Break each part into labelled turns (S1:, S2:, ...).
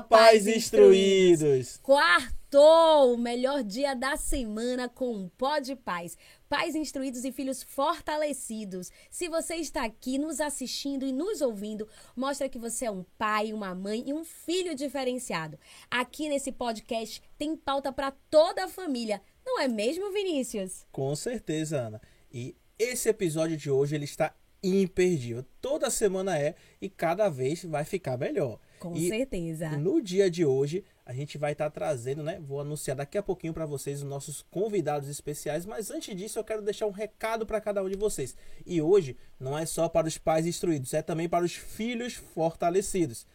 S1: Pais instruídos!
S2: Quartou, o melhor dia da semana com um pó de paz. Pais instruídos e filhos fortalecidos. Se você está aqui nos assistindo e nos ouvindo, mostra que você é um pai, uma mãe e um filho diferenciado. Aqui nesse podcast tem pauta para toda a família. Não é mesmo, Vinícius?
S1: Com certeza, Ana. E esse episódio de hoje ele está imperdível. Toda semana é e cada vez vai ficar melhor.
S2: Com
S1: e
S2: certeza.
S1: No dia de hoje, a gente vai estar tá trazendo, né? Vou anunciar daqui a pouquinho para vocês os nossos convidados especiais, mas antes disso eu quero deixar um recado para cada um de vocês. E hoje não é só para os pais instruídos, é também para os filhos fortalecidos.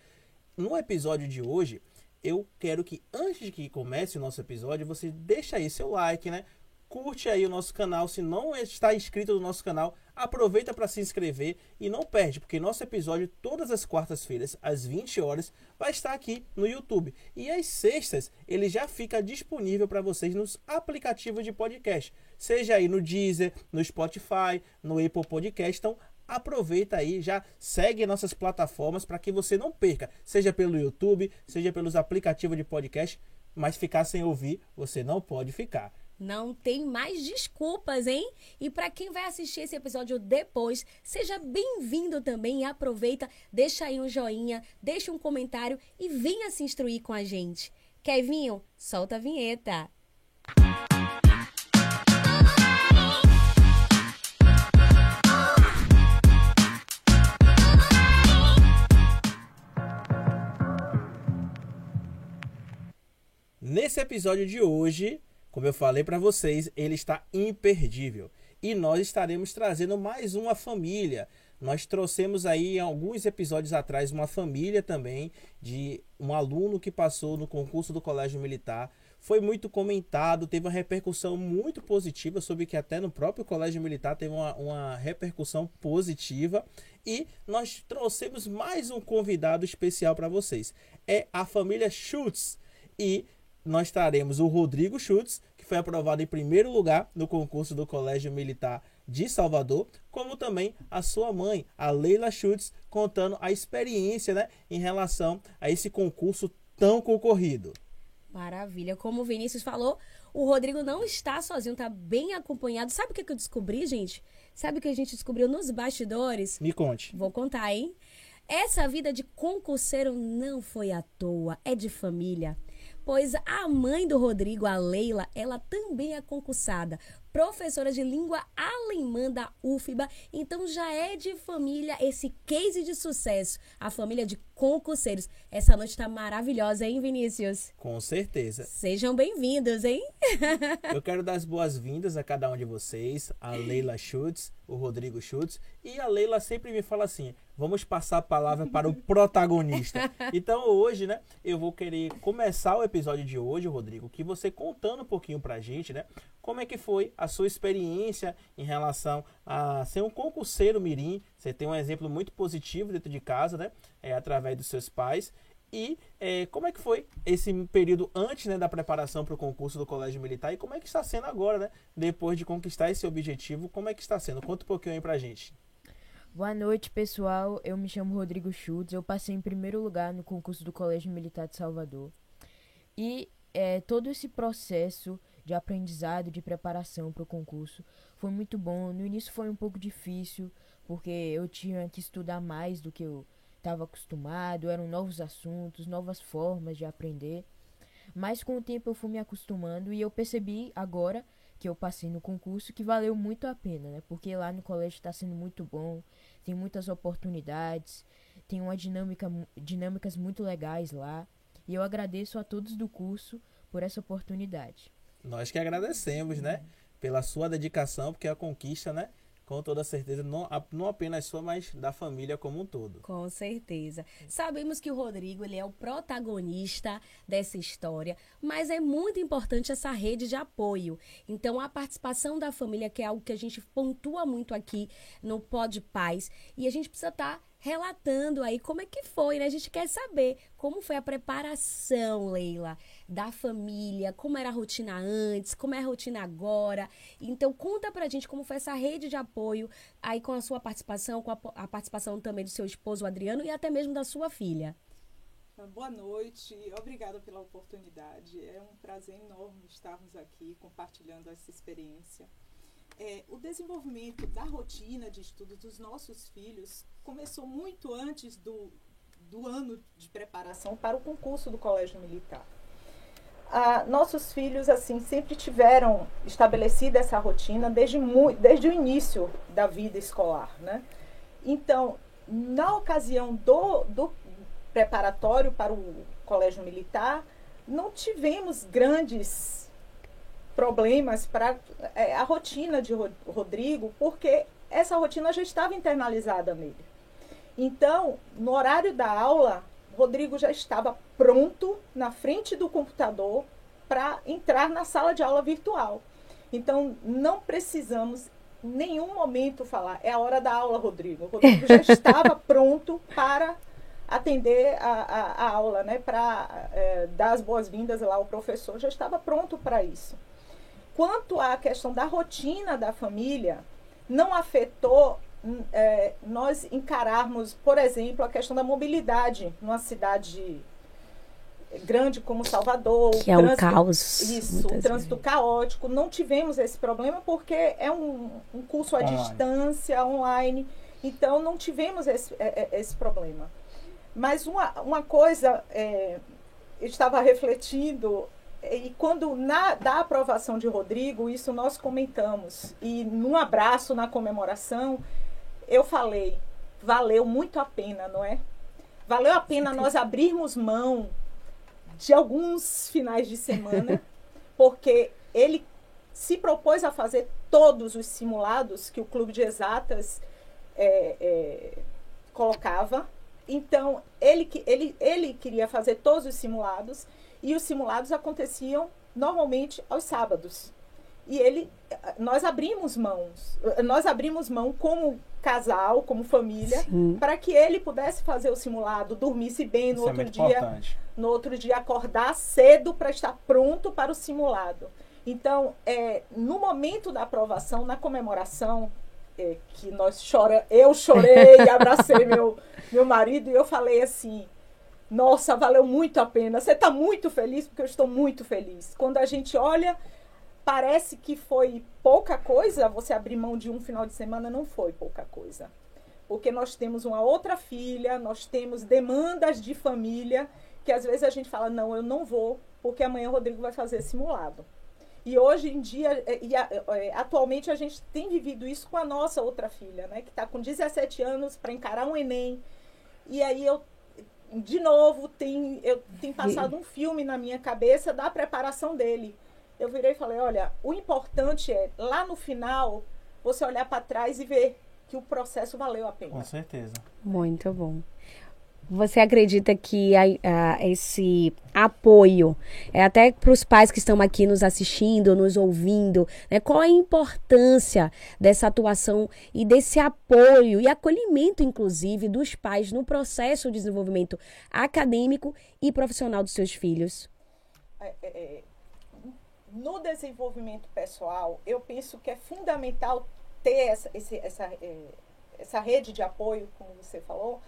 S1: No episódio de hoje, eu quero que antes de que comece o nosso episódio, você deixa aí seu like, né? Curte aí o nosso canal. Se não está inscrito no nosso canal, aproveita para se inscrever e não perde, porque nosso episódio todas as quartas-feiras às 20 horas vai estar aqui no YouTube. E às sextas ele já fica disponível para vocês nos aplicativos de podcast, seja aí no Deezer, no Spotify, no Apple Podcast. Então aproveita aí, já segue nossas plataformas para que você não perca, seja pelo YouTube, seja pelos aplicativos de podcast, mas ficar sem ouvir, você não pode ficar.
S2: Não tem mais desculpas, hein? E para quem vai assistir esse episódio depois, seja bem-vindo também aproveita, deixa aí um joinha, deixa um comentário e venha se instruir com a gente. Kevinho, solta a vinheta.
S1: Nesse episódio de hoje, como eu falei para vocês, ele está imperdível. E nós estaremos trazendo mais uma família. Nós trouxemos aí alguns episódios atrás uma família também de um aluno que passou no concurso do Colégio Militar. Foi muito comentado, teve uma repercussão muito positiva, sobre que até no próprio Colégio Militar teve uma, uma repercussão positiva. E nós trouxemos mais um convidado especial para vocês. É a família Schultz. E nós teremos o Rodrigo Schultz, que foi aprovado em primeiro lugar no concurso do Colégio Militar de Salvador, como também a sua mãe, a Leila Schultz, contando a experiência né, em relação a esse concurso tão concorrido.
S2: Maravilha. Como o Vinícius falou, o Rodrigo não está sozinho, está bem acompanhado. Sabe o que, eu descobri, gente? Sabe o que a gente descobriu nos bastidores?
S1: Me conte.
S2: Vou contar, hein? Essa vida de concurseiro não foi à toa, é de família pois a mãe do Rodrigo, a Leila, ela também é concursada, professora de língua alemã da UFBA, então já é de família esse case de sucesso, a família de concurseiros. Essa noite está maravilhosa, hein, Vinícius?
S1: Com certeza.
S2: Sejam bem-vindos, hein?
S1: Eu quero dar as boas-vindas a cada um de vocês, a Leila Schutz, o Rodrigo Schutz, e a Leila sempre me fala assim: vamos passar a palavra para o protagonista. Então hoje, né, eu vou querer começar o episódio de hoje, Rodrigo, que você contando um pouquinho pra gente, né, como é que foi a sua experiência em relação a ser um concurseiro mirim. Você tem um exemplo muito positivo dentro de casa, né, é, através dos seus pais. E é, como é que foi esse período antes né, da preparação para o concurso do Colégio Militar e como é que está sendo agora, né? Depois de conquistar esse objetivo, como é que está sendo? Conta um pouquinho aí pra gente.
S3: Boa noite, pessoal. Eu me chamo Rodrigo Schultz. Eu passei em primeiro lugar no concurso do Colégio Militar de Salvador. E é, todo esse processo de aprendizado, de preparação para o concurso foi muito bom. No início foi um pouco difícil, porque eu tinha que estudar mais do que eu estava acostumado, eram novos assuntos, novas formas de aprender. Mas com o tempo eu fui me acostumando e eu percebi agora que eu passei no concurso que valeu muito a pena, né? Porque lá no colégio está sendo muito bom, tem muitas oportunidades, tem uma dinâmica, dinâmicas muito legais lá. E eu agradeço a todos do curso por essa oportunidade.
S1: Nós que agradecemos, né? Pela sua dedicação, porque a conquista, né? Com toda certeza, não, não apenas sua, mas da família como um todo.
S2: Com certeza. Sabemos que o Rodrigo ele é o protagonista dessa história, mas é muito importante essa rede de apoio. Então, a participação da família, que é algo que a gente pontua muito aqui no Pod Paz, e a gente precisa estar. Tá relatando aí como é que foi, né? A gente quer saber como foi a preparação, Leila, da família, como era a rotina antes, como é a rotina agora. Então, conta pra gente como foi essa rede de apoio aí com a sua participação, com a, a participação também do seu esposo Adriano e até mesmo da sua filha.
S4: Boa noite, obrigada pela oportunidade. É um prazer enorme estarmos aqui compartilhando essa experiência. É, o desenvolvimento da rotina de estudo dos nossos filhos começou muito antes do, do ano de preparação para o concurso do Colégio Militar. Ah, nossos filhos assim sempre tiveram estabelecida essa rotina desde, desde o início da vida escolar, né? Então, na ocasião do, do preparatório para o colégio militar, não tivemos grandes problemas para é, a rotina de Rodrigo, porque essa rotina já estava internalizada nele. Então, no horário da aula, Rodrigo já estava pronto na frente do computador para entrar na sala de aula virtual. Então, não precisamos nenhum momento falar, é a hora da aula, Rodrigo. O Rodrigo já estava pronto para atender a, a, a aula, né? Para é, dar as boas-vindas lá ao professor, já estava pronto para isso. Quanto à questão da rotina da família, não afetou é, nós encararmos, por exemplo, a questão da mobilidade numa cidade grande como Salvador.
S2: Que é um caos.
S4: Isso, o trânsito vezes. caótico. Não tivemos esse problema porque é um, um curso à online. distância, online. Então, não tivemos esse, é, é, esse problema. Mas uma, uma coisa, é, eu estava refletindo, e quando na da aprovação de Rodrigo, isso nós comentamos, e num abraço na comemoração, eu falei, valeu muito a pena, não é? Valeu a pena nós abrirmos mão de alguns finais de semana, porque ele se propôs a fazer todos os simulados que o Clube de Exatas é, é, colocava então, ele, ele, ele queria fazer todos os simulados e os simulados aconteciam normalmente aos sábados. E ele, nós abrimos mãos, nós abrimos mão como casal, como família, para que ele pudesse fazer o simulado, dormisse bem no Isso é outro é dia, importante. no outro dia acordar cedo para estar pronto para o simulado. Então, é, no momento da aprovação, na comemoração, é, que nós chora, eu chorei, abracei meu meu marido e eu falei assim: "Nossa, valeu muito a pena. Você está muito feliz porque eu estou muito feliz". Quando a gente olha, parece que foi pouca coisa, você abrir mão de um final de semana não foi pouca coisa. Porque nós temos uma outra filha, nós temos demandas de família que às vezes a gente fala: "Não, eu não vou, porque amanhã o Rodrigo vai fazer simulado". E hoje em dia, é, e é, atualmente a gente tem vivido isso com a nossa outra filha, né? Que está com 17 anos para encarar um Enem. E aí eu, de novo, tem, eu tenho passado um filme na minha cabeça da preparação dele. Eu virei e falei, olha, o importante é, lá no final, você olhar para trás e ver que o processo valeu a pena.
S1: Com certeza.
S2: Muito bom. Você acredita que a, a, esse apoio, é até para os pais que estão aqui nos assistindo, nos ouvindo, né, qual a importância dessa atuação e desse apoio e acolhimento, inclusive, dos pais no processo de desenvolvimento acadêmico e profissional dos seus filhos?
S4: É, é, é no desenvolvimento pessoal, eu penso que é fundamental ter essa, esse, essa, é, essa rede de apoio, como você falou,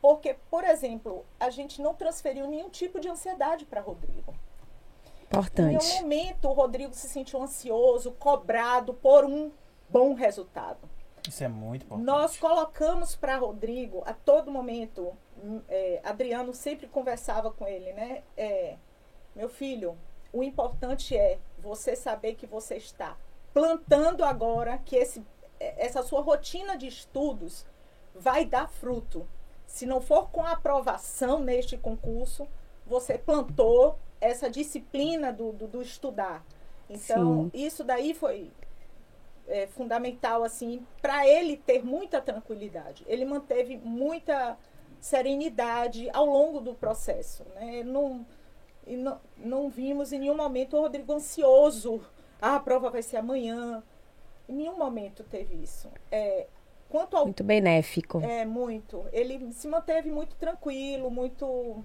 S4: porque, por exemplo, a gente não transferiu nenhum tipo de ansiedade para Rodrigo.
S2: Importante.
S4: Em nenhum momento o Rodrigo se sentiu ansioso, cobrado por um bom resultado.
S1: Isso é muito importante.
S4: Nós colocamos para Rodrigo, a todo momento, é, Adriano sempre conversava com ele, né? É, meu filho, o importante é você saber que você está plantando agora, que esse, é, essa sua rotina de estudos vai dar fruto se não for com aprovação neste concurso, você plantou essa disciplina do, do, do estudar. Então, Sim. isso daí foi é, fundamental, assim, para ele ter muita tranquilidade. Ele manteve muita serenidade ao longo do processo. Né? Não, e não, não vimos em nenhum momento o Rodrigo ansioso. Ah, a prova vai ser amanhã. Em nenhum momento teve isso. É,
S2: Quanto ao, muito benéfico.
S4: É, muito. Ele se manteve muito tranquilo, muito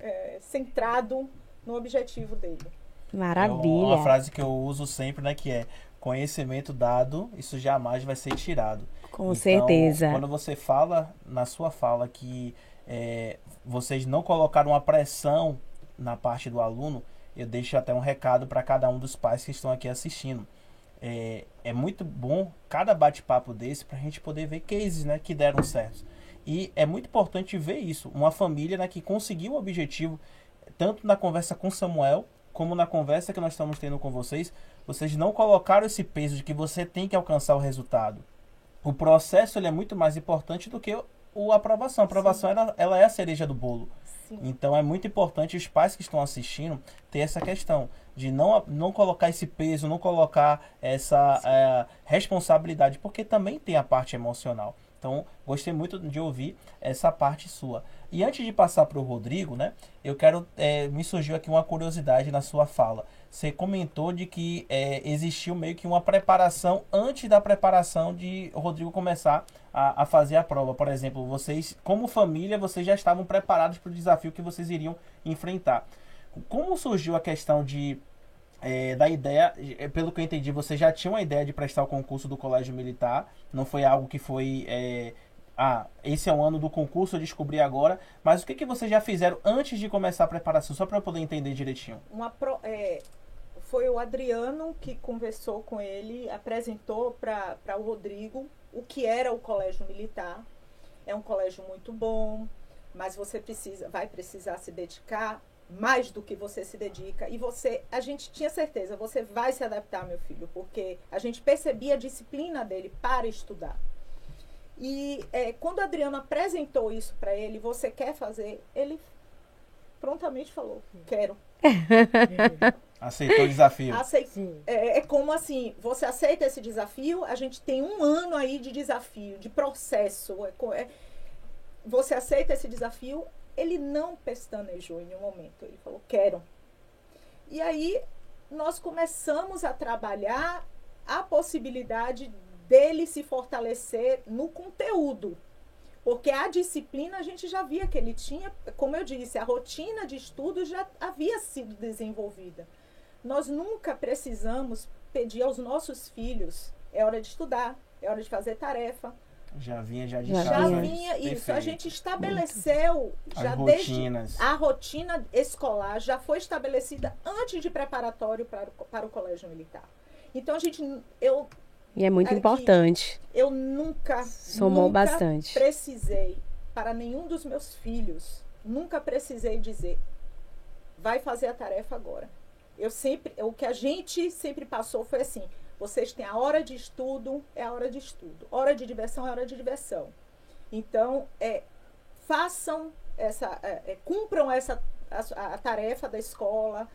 S4: é, centrado no objetivo dele.
S2: Maravilha. É
S1: uma frase que eu uso sempre, né, que é conhecimento dado, isso jamais vai ser tirado.
S2: Com então, certeza.
S1: Quando você fala na sua fala que é, vocês não colocaram uma pressão na parte do aluno, eu deixo até um recado para cada um dos pais que estão aqui assistindo. É, é muito bom cada bate-papo desse para a gente poder ver cases né, que deram certo. E é muito importante ver isso. Uma família né, que conseguiu o objetivo, tanto na conversa com Samuel, como na conversa que nós estamos tendo com vocês, vocês não colocaram esse peso de que você tem que alcançar o resultado. O processo ele é muito mais importante do que o, a aprovação. A aprovação ela, ela é a cereja do bolo. Sim. Então é muito importante os pais que estão assistindo ter essa questão de não, não colocar esse peso, não colocar essa é, responsabilidade, porque também tem a parte emocional. Então, gostei muito de ouvir essa parte sua. E antes de passar para o Rodrigo, né, eu quero. É, me surgiu aqui uma curiosidade na sua fala. Você comentou de que é, existiu meio que uma preparação antes da preparação de Rodrigo começar a, a fazer a prova. Por exemplo, vocês, como família, vocês já estavam preparados para o desafio que vocês iriam enfrentar. Como surgiu a questão de é, da ideia, é, pelo que eu entendi, você já tinha uma ideia de prestar o concurso do Colégio Militar, não foi algo que foi. É, ah, esse é o ano do concurso, eu descobri agora. Mas o que, que vocês já fizeram antes de começar a preparação, só para eu poder entender direitinho?
S4: Uma pro, é, foi o Adriano que conversou com ele, apresentou para o Rodrigo o que era o Colégio Militar. É um colégio muito bom, mas você precisa, vai precisar se dedicar mais do que você se dedica. E você a gente tinha certeza você vai se adaptar meu filho porque a gente percebia a disciplina dele para estudar. E é, quando o Adriano apresentou isso para ele você quer fazer? ele prontamente falou quero.
S1: Aceitou o desafio.
S4: É, é, como assim você aceita esse desafio a gente tem um ano aí de desafio de processo é, é você aceita esse desafio ele não pestanejou em nenhum momento. Ele falou: quero. E aí nós começamos a trabalhar a possibilidade dele se fortalecer no conteúdo. Porque a disciplina a gente já via que ele tinha, como eu disse, a rotina de estudo já havia sido desenvolvida. Nós nunca precisamos pedir aos nossos filhos: é hora de estudar, é hora de fazer tarefa,
S1: já vinha já de
S4: já, já vinha isso. Perfeito. A gente estabeleceu As já rotinas. desde a rotina escolar já foi estabelecida antes de preparatório para, para o colégio militar. Então a gente eu
S2: e é muito aqui, importante.
S4: Eu nunca
S2: somou
S4: nunca
S2: bastante.
S4: Precisei para nenhum dos meus filhos, nunca precisei dizer vai fazer a tarefa agora. Eu sempre, o que a gente sempre passou foi assim: vocês têm a hora de estudo, é a hora de estudo. Hora de diversão é hora de diversão. Então, é, façam essa, é, é, cumpram essa a, a, tarefa da escola,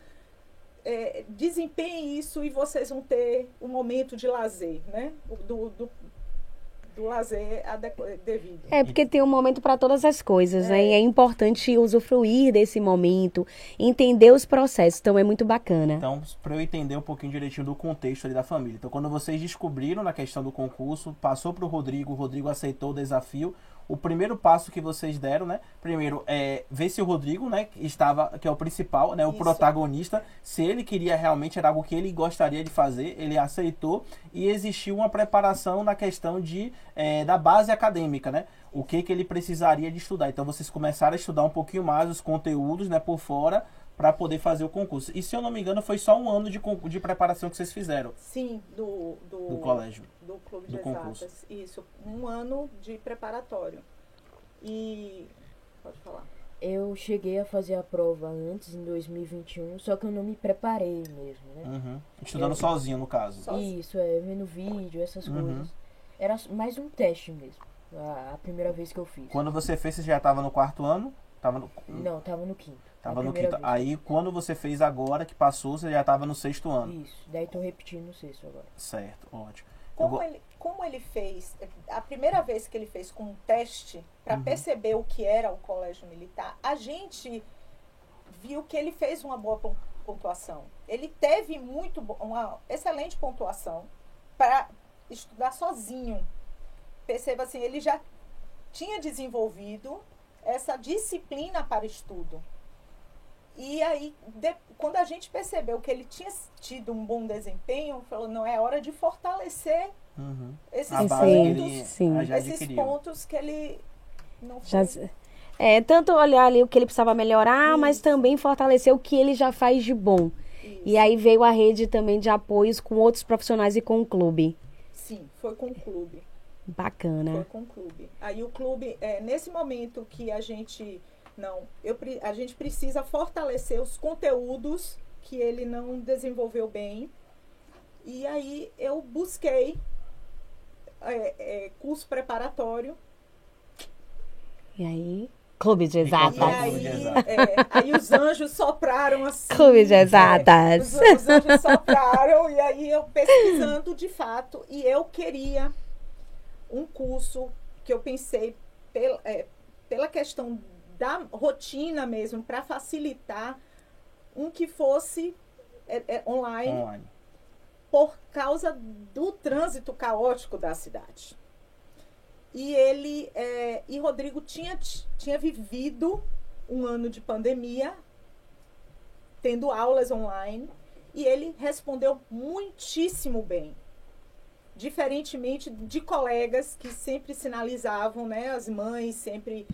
S4: é, desempenhem isso e vocês vão ter um momento de lazer, né? Do, do, do lazer devido.
S2: É, porque tem um momento para todas as coisas, é. né? E é importante usufruir desse momento, entender os processos, então é muito bacana.
S1: Então, para eu entender um pouquinho direitinho do contexto ali da família. Então, quando vocês descobriram na questão do concurso, passou para o Rodrigo, o Rodrigo aceitou o desafio, o primeiro passo que vocês deram, né? Primeiro é ver se o Rodrigo, né, estava, que é o principal, né, o Isso. protagonista, se ele queria realmente era algo que ele gostaria de fazer, ele aceitou e existiu uma preparação na questão de é, da base acadêmica, né? O que que ele precisaria de estudar. Então vocês começaram a estudar um pouquinho mais os conteúdos, né, por fora para poder fazer o concurso. E se eu não me engano, foi só um ano de, de preparação que vocês fizeram.
S4: Sim, do, do,
S1: do colégio.
S4: Do clube do de concurso. exatas. Isso, um ano de preparatório. E. Pode falar.
S3: Eu cheguei a fazer a prova antes, em 2021, só que eu não me preparei mesmo, né?
S1: Uhum. Estudando eu, sozinho, no caso.
S3: Isso, é, vendo vídeo, essas uhum. coisas. Era mais um teste mesmo, a, a, primeira vez que eu fiz.
S1: Quando você fez, você já estava no quarto ano? Tava no...
S3: Não, tava no quinto.
S1: Tava no quinto. Aí quando você fez agora, que passou, você já tava no sexto ano.
S3: Isso, daí tô repetindo no sexto agora.
S1: Certo, ótimo.
S4: Como, vou... ele, como ele fez, a primeira vez que ele fez com um teste, para uhum. perceber o que era o colégio militar, a gente viu que ele fez uma boa pontuação. Ele teve muito uma excelente pontuação para estudar sozinho. Perceba assim, ele já tinha desenvolvido essa disciplina para estudo. E aí, de, quando a gente percebeu que ele tinha tido um bom desempenho, falou, não, é hora de fortalecer uhum. esses, pontos,
S2: ele, sim.
S4: esses pontos que ele não já,
S2: É, tanto olhar ali o que ele precisava melhorar, mas também fortalecer o que ele já faz de bom. E aí veio a rede também de apoios com outros profissionais e com o clube.
S4: Sim, foi com o clube.
S2: Bacana.
S4: Foi com o clube. Aí o clube, é, nesse momento que a gente não, eu, a gente precisa fortalecer os conteúdos que ele não desenvolveu bem. E aí eu busquei é, é, curso preparatório.
S2: E aí? Clube de exatas. E
S4: aí, é, aí os anjos sopraram assim.
S2: Clube de exatas.
S4: É, os, os anjos sopraram e aí eu pesquisando de fato. E eu queria um curso que eu pensei pela, é, pela questão da rotina mesmo, para facilitar um que fosse é, é, online, online, por causa do trânsito caótico da cidade. E ele é, e Rodrigo tinha, tinha vivido um ano de pandemia, tendo aulas online, e ele respondeu muitíssimo bem. Diferentemente de colegas que sempre sinalizavam, né, as mães sempre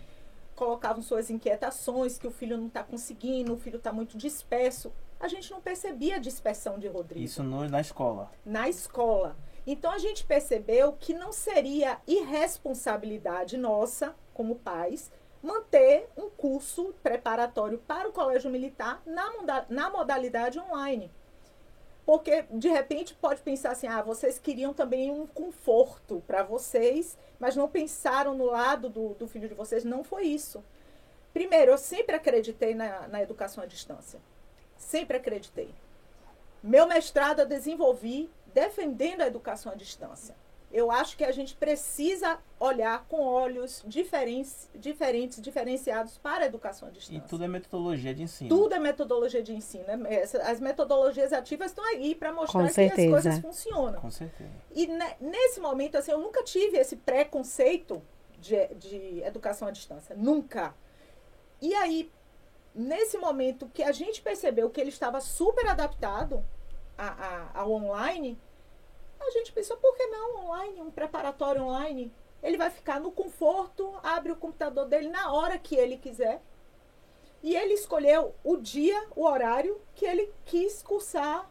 S4: colocavam suas inquietações, que o filho não está conseguindo, o filho está muito disperso. A gente não percebia a dispersão de Rodrigo.
S1: Isso no, na escola.
S4: Na escola. Então a gente percebeu que não seria irresponsabilidade nossa, como pais, manter um curso preparatório para o colégio militar na, na modalidade online. Porque, de repente, pode pensar assim: ah, vocês queriam também um conforto para vocês, mas não pensaram no lado do, do filho de vocês. Não foi isso. Primeiro, eu sempre acreditei na, na educação à distância. Sempre acreditei. Meu mestrado eu desenvolvi defendendo a educação à distância eu acho que a gente precisa olhar com olhos diferentes, diferentes, diferenciados para a educação à distância.
S1: E tudo é metodologia de ensino.
S4: Tudo é metodologia de ensino. Né? As metodologias ativas estão aí para mostrar que as coisas funcionam.
S1: Com certeza.
S4: E nesse momento, assim, eu nunca tive esse preconceito de, de educação à distância. Nunca. E aí, nesse momento que a gente percebeu que ele estava super adaptado a, a, ao online, a gente pensou, por que não online, um preparatório online? Ele vai ficar no conforto, abre o computador dele na hora que ele quiser. E ele escolheu o dia, o horário que ele quis cursar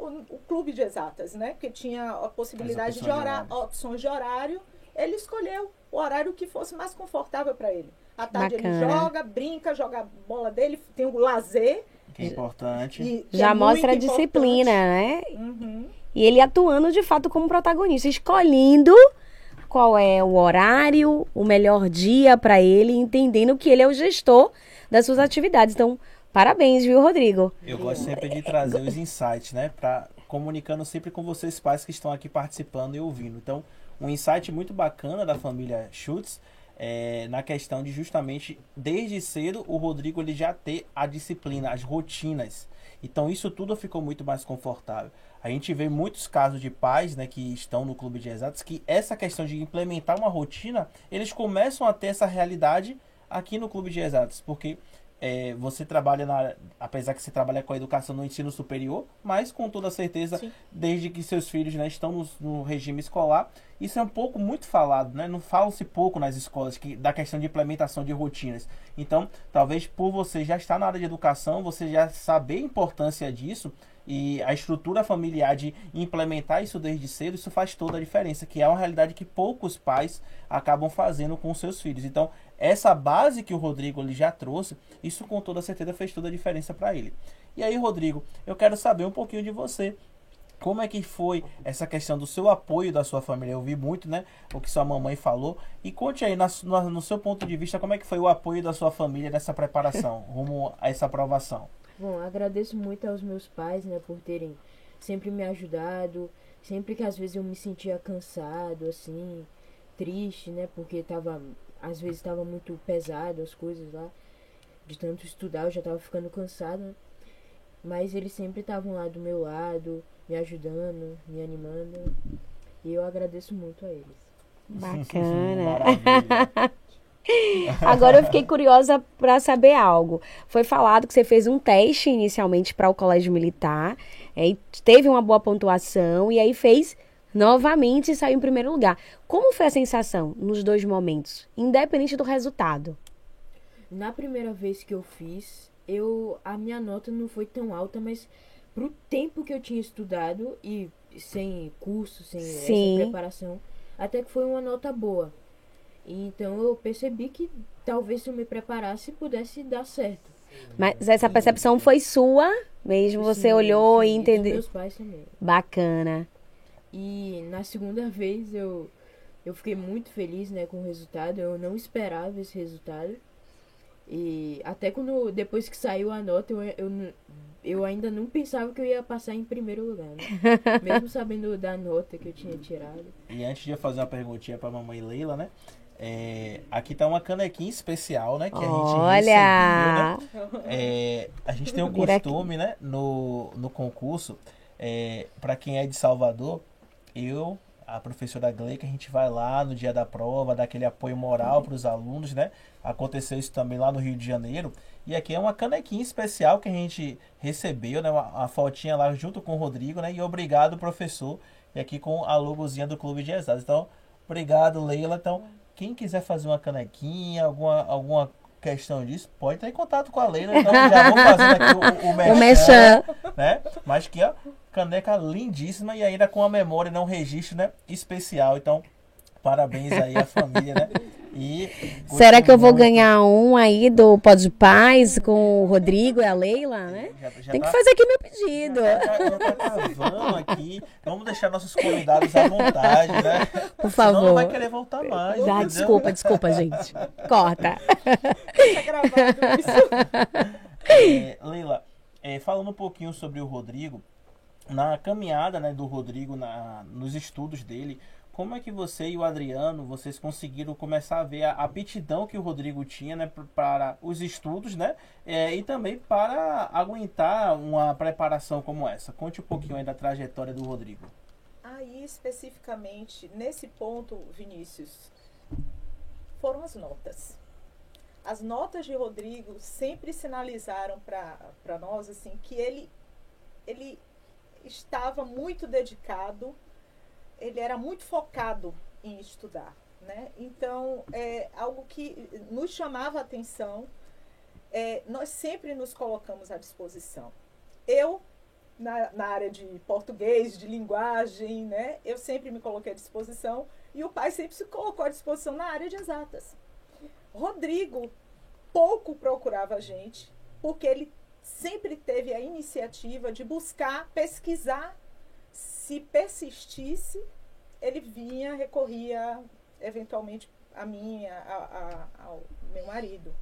S4: o, o clube de exatas, né? Porque tinha a possibilidade de, horário, de opções de horário. Ele escolheu o horário que fosse mais confortável para ele. À tarde Bacana. ele joga, brinca, joga a bola dele, tem o lazer.
S1: Que é importante.
S2: E, que Já é mostra a disciplina, né?
S4: Uhum.
S2: E ele atuando de fato como protagonista, escolhendo qual é o horário, o melhor dia para ele, entendendo que ele é o gestor das suas atividades. Então, parabéns, viu, Rodrigo?
S1: Eu gosto sempre de trazer os insights, né, para comunicando sempre com vocês pais que estão aqui participando e ouvindo. Então, um insight muito bacana da família Schutz é, na questão de justamente desde cedo o Rodrigo ele já ter a disciplina, as rotinas. Então isso tudo ficou muito mais confortável. A gente vê muitos casos de pais né, que estão no clube de exatos que essa questão de implementar uma rotina, eles começam a ter essa realidade aqui no clube de exatos, porque é, você trabalha na. Apesar que você trabalha com a educação no ensino superior, mas com toda certeza, Sim. desde que seus filhos né, estão no, no, regime escolar, isso é um pouco muito falado, né? Não fala-se pouco nas escolas que, da questão de implementação de rotinas. Então, talvez por você já estar na área de educação, você já saber a importância disso, e a estrutura familiar de implementar isso desde cedo, isso faz toda a diferença, que é uma realidade que poucos pais acabam fazendo com seus filhos. Então, essa base que o Rodrigo ele já trouxe, isso com toda certeza fez toda a diferença para ele. E aí, Rodrigo, eu quero saber um pouquinho de você. Como é que foi essa questão do seu apoio da sua família? Eu vi muito, né, o que sua mamãe falou. E conte aí, na, no, no seu ponto de vista, como é que foi o apoio da sua família nessa preparação, rumo a essa aprovação?
S3: Bom, agradeço muito aos meus pais, né, por terem sempre me ajudado, sempre que às vezes eu me sentia cansado, assim, triste, né, porque tava, às vezes estava muito pesado as coisas lá, de tanto estudar, eu já estava ficando cansado, né? mas eles sempre estavam lá do meu lado, me ajudando, me animando, e eu agradeço muito a eles.
S2: Bacana. Agora eu fiquei curiosa para saber algo. Foi falado que você fez um teste inicialmente para o colégio militar, é, teve uma boa pontuação e aí fez novamente saiu em primeiro lugar. Como foi a sensação nos dois momentos, independente do resultado?
S3: Na primeira vez que eu fiz, eu a minha nota não foi tão alta, mas pro tempo que eu tinha estudado e sem curso, sem
S2: Sim.
S3: essa preparação, até que foi uma nota boa. Então eu percebi que talvez se eu me preparasse pudesse dar certo.
S2: Mas essa percepção foi sua mesmo? Você
S3: Sim,
S2: olhou e entendeu?
S3: Meus pais também.
S2: Bacana.
S3: E na segunda vez eu, eu fiquei muito feliz né, com o resultado. Eu não esperava esse resultado. E até quando depois que saiu a nota, eu, eu, eu ainda não pensava que eu ia passar em primeiro lugar. Né? Mesmo sabendo da nota que eu tinha tirado.
S1: E antes de eu fazer uma perguntinha pra mamãe Leila, né? É, aqui tá uma canequinha especial, né? Que a gente
S2: Olha!
S1: recebeu, né? É, a gente tem um
S2: aqui.
S1: costume, né? No, no concurso, é, para quem é de Salvador, eu, a professora Gleica, a gente vai lá no dia da prova, dar aquele apoio moral para os alunos, né? Aconteceu isso também lá no Rio de Janeiro. E aqui é uma canequinha especial que a gente recebeu, né? Uma, uma fotinha lá junto com o Rodrigo, né? E obrigado, professor. E aqui com a logozinha do Clube de Exatas. Então, obrigado, Leila. Então, quem quiser fazer uma canequinha, alguma, alguma questão disso, pode entrar em contato com a Leila. Então, já vou fazendo aqui o, o, merchan,
S2: O Mechan.
S1: né? Mas que, ó, caneca lindíssima e ainda com a memória, né? Um registro, né? Especial. Então, parabéns aí à família, né? E
S2: Será que eu vou
S1: muito.
S2: ganhar um aí do Pó de Paz com o Rodrigo e a Leila, né?
S1: Já- já
S2: Tem que
S1: tá-
S2: fazer aqui meu pedido.
S1: Já tá, já tá aqui. Vamos deixar nossos convidados à vontade, né?
S2: Por
S1: Senão não
S2: favor.
S1: vai querer voltar mais. Entendeu?
S2: desculpa, desculpa, gente. Corta.
S4: Tá gravado isso.
S1: É, Leila, é, falando um pouquinho sobre o Rodrigo, na caminhada né, do Rodrigo na, nos estudos dele, como é que você e o Adriano, vocês conseguiram começar a ver a aptidão que o Rodrigo tinha né, para os estudos, né? é, e também para aguentar uma preparação como essa. Conte um pouquinho aí da trajetória do Rodrigo.
S4: Aí, especificamente, nesse ponto, Vinícius, foram as notas. As notas de Rodrigo sempre sinalizaram para nós assim que ele, ele estava muito dedicado, ele era muito focado em estudar. Né? Então, é algo que nos chamava a atenção, é, nós sempre nos colocamos à disposição. Eu, na, na área de português, de linguagem, né? Eu sempre me coloquei à disposição e o pai sempre se colocou à disposição na área de exatas. Rodrigo pouco procurava a gente, porque ele sempre teve a iniciativa de buscar, pesquisar. Se persistisse, ele vinha, recorria eventualmente a mim, a, a- ao meu marido.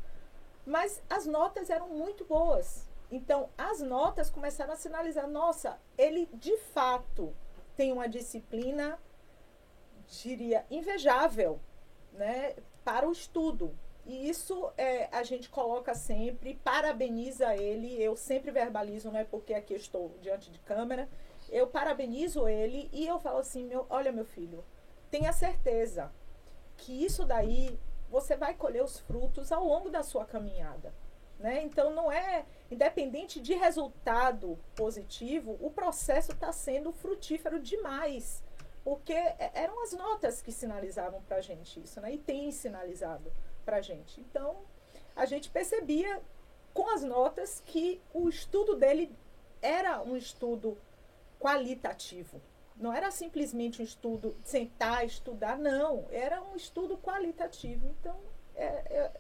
S4: Mas as notas eram muito boas. Então, as notas começaram a sinalizar: nossa, ele de fato tem uma disciplina, diria, invejável, né, para o estudo. E isso é, a gente coloca sempre, parabeniza ele. Eu sempre verbalizo, não é porque aqui estou diante de câmera. Eu parabenizo ele e eu falo assim: meu, olha, meu filho, tenha certeza que isso daí você vai colher os frutos ao longo da sua caminhada. Né? Então, não é independente de resultado positivo, o processo está sendo frutífero demais. Porque é- eram as notas que sinalizavam para a gente isso, né? E tem sinalizado para a gente. Então, a gente percebia com as notas que o estudo dele era um estudo qualitativo. Não era simplesmente um estudo sentar, estudar, não. Era um estudo qualitativo. Então, é, é,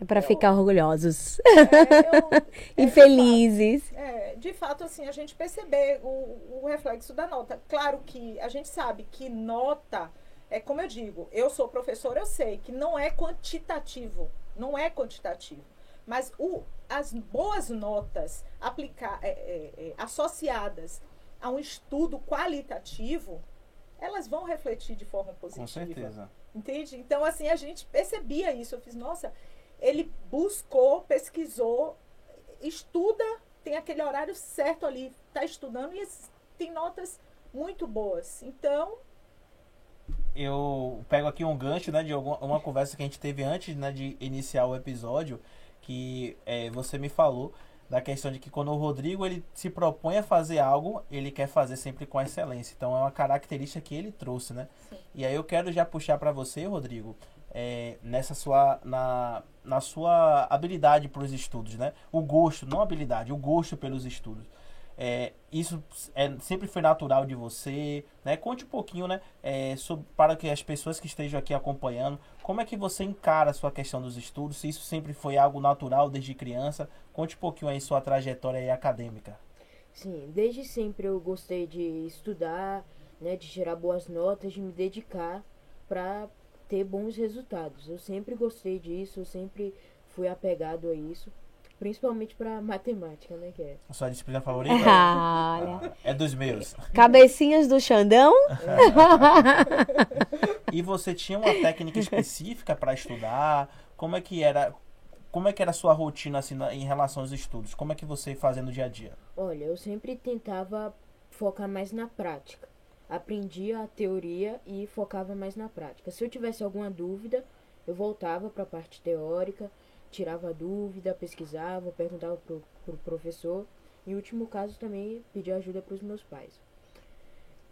S2: É pra ficar orgulhosos
S4: é, eu- é,
S2: e
S4: de
S2: felizes.
S4: é, de fato, assim, a gente perceber o, o reflexo da nota. Claro que a gente sabe que nota, é como eu digo, eu sou professora, eu sei que não é quantitativo, não é quantitativo. Mas o, as boas notas aplicar, é, é, é, associadas a um estudo qualitativo, elas vão refletir de forma positiva.
S1: Com certeza.
S4: Entende? Então, assim, a gente percebia isso. Eu fiz, nossa, ele buscou, pesquisou, estuda, tem aquele horário certo ali, está estudando e tem notas muito boas. Então,
S1: eu pego aqui um gancho, né, de alguma, uma conversa que a gente teve antes, né, de iniciar o episódio, que é, você me falou da questão de que quando o Rodrigo ele se propõe a fazer algo, ele quer fazer sempre com excelência. Então é uma característica que ele trouxe, né?
S4: Sim.
S1: E aí eu quero já puxar para você, Rodrigo, é, nessa sua na, na sua habilidade para os estudos, né? O gosto, não habilidade, o gosto pelos estudos. É, isso é, sempre foi natural de você, né? Conte um pouquinho, né? É, sobre, para que as pessoas que estejam aqui acompanhando, como é que você encara a sua questão dos estudos? Se isso sempre foi algo natural desde criança, conte um pouquinho aí sua trajetória aí acadêmica.
S3: Sim, desde sempre eu gostei de estudar, né? De tirar boas notas, de me dedicar para ter bons resultados. Eu sempre gostei disso, eu sempre fui apegado a isso. Principalmente para matemática, né? Que é.
S1: A sua disciplina favorita?
S2: Olha.
S1: É dos meus.
S2: Cabecinhas do Xandão?
S1: e você tinha uma técnica específica para estudar? Como é que era? Como é que era a sua rotina assim, em relação aos estudos? Como é que você fazia no dia a dia?
S3: Olha, eu sempre tentava focar mais na prática. Aprendia a teoria e focava mais na prática. Se eu tivesse alguma dúvida, eu voltava para a parte teórica tirava dúvida, pesquisava, perguntava pro, pro professor. Em último caso também pedia ajuda para os meus pais.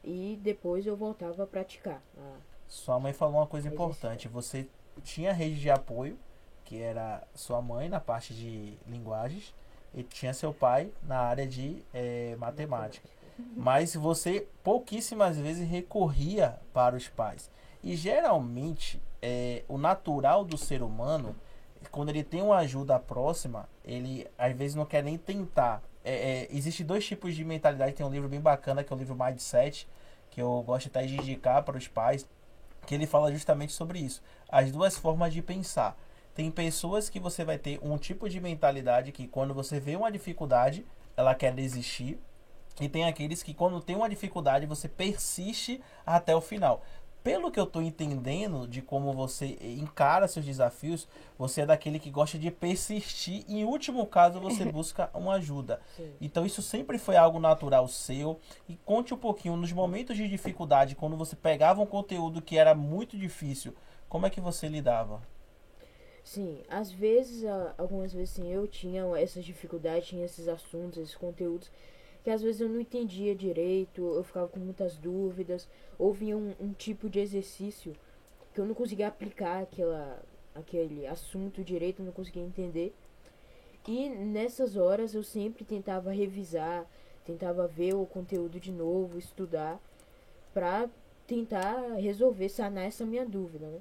S3: E depois eu voltava a praticar. A
S1: sua mãe falou uma coisa importante. Você tinha rede de apoio, que era sua mãe na parte de linguagens, e tinha seu pai na área de é, matemática. Mas você pouquíssimas vezes recorria para os pais. E geralmente, é, o natural do ser humano quando ele tem uma ajuda próxima, ele às vezes não quer nem tentar. É, é, existe dois tipos de mentalidade. Tem um livro bem bacana que é o livro Mindset, que eu gosto até de indicar para os pais, que ele fala justamente sobre isso. As duas formas de pensar. Tem pessoas que você vai ter um tipo de mentalidade que quando você vê uma dificuldade, ela quer desistir. E tem aqueles que quando tem uma dificuldade, você persiste até o final pelo que eu estou entendendo de como você encara seus desafios, você é daquele que gosta de persistir e, em último caso, você busca uma ajuda. Sim. Então, isso sempre foi algo natural seu. E conte um pouquinho, nos momentos de dificuldade, quando você pegava um conteúdo que era muito difícil, como é que você lidava?
S3: Sim, às vezes, algumas vezes sim, eu tinha essas dificuldades, tinha esses assuntos, esses conteúdos que às vezes eu não entendia direito, eu ficava com muitas dúvidas, ou vinha um, um tipo de exercício que eu não conseguia aplicar aquela, aquele assunto direito, eu não conseguia entender. E nessas horas eu sempre tentava revisar, tentava ver o conteúdo de novo, estudar, para tentar resolver, sanar essa minha dúvida, né?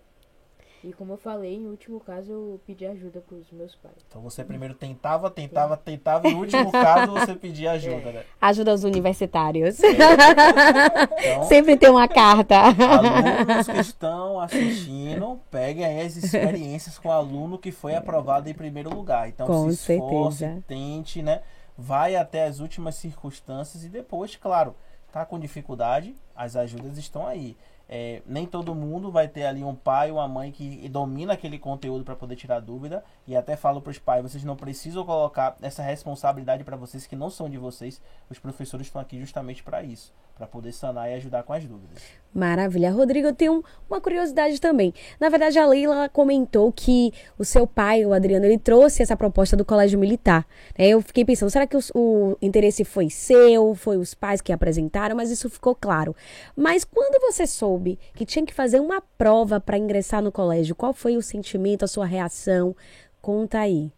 S3: E como eu falei, em último caso, eu pedi ajuda para os meus pais.
S1: Então você primeiro tentava, tentava, tentava, e no último caso você pedia ajuda, né?
S2: Ajuda aos universitários. É. Então, Sempre tem uma carta.
S1: Alunos que estão assistindo, peguem aí as experiências com o aluno que foi aprovado em primeiro lugar. Então com se esforce, certeza. tente, né? Vai até as últimas circunstâncias e depois, claro, tá com dificuldade, as ajudas estão aí. É, nem todo mundo vai ter ali um pai ou uma mãe que domina aquele conteúdo para poder tirar dúvida. E até falo para os pais: vocês não precisam colocar essa responsabilidade para vocês que não são de vocês. Os professores estão aqui justamente para isso para poder sanar e ajudar com as dúvidas.
S2: Maravilha. Rodrigo, eu tenho uma curiosidade também. Na verdade, a Leila comentou que o seu pai, o Adriano, ele trouxe essa proposta do Colégio Militar. Né? Eu fiquei pensando, será que o, o interesse foi seu, foi os pais que apresentaram? Mas isso ficou claro. Mas quando você soube que tinha que fazer uma prova para ingressar no colégio, qual foi o sentimento, a sua reação? Conta aí.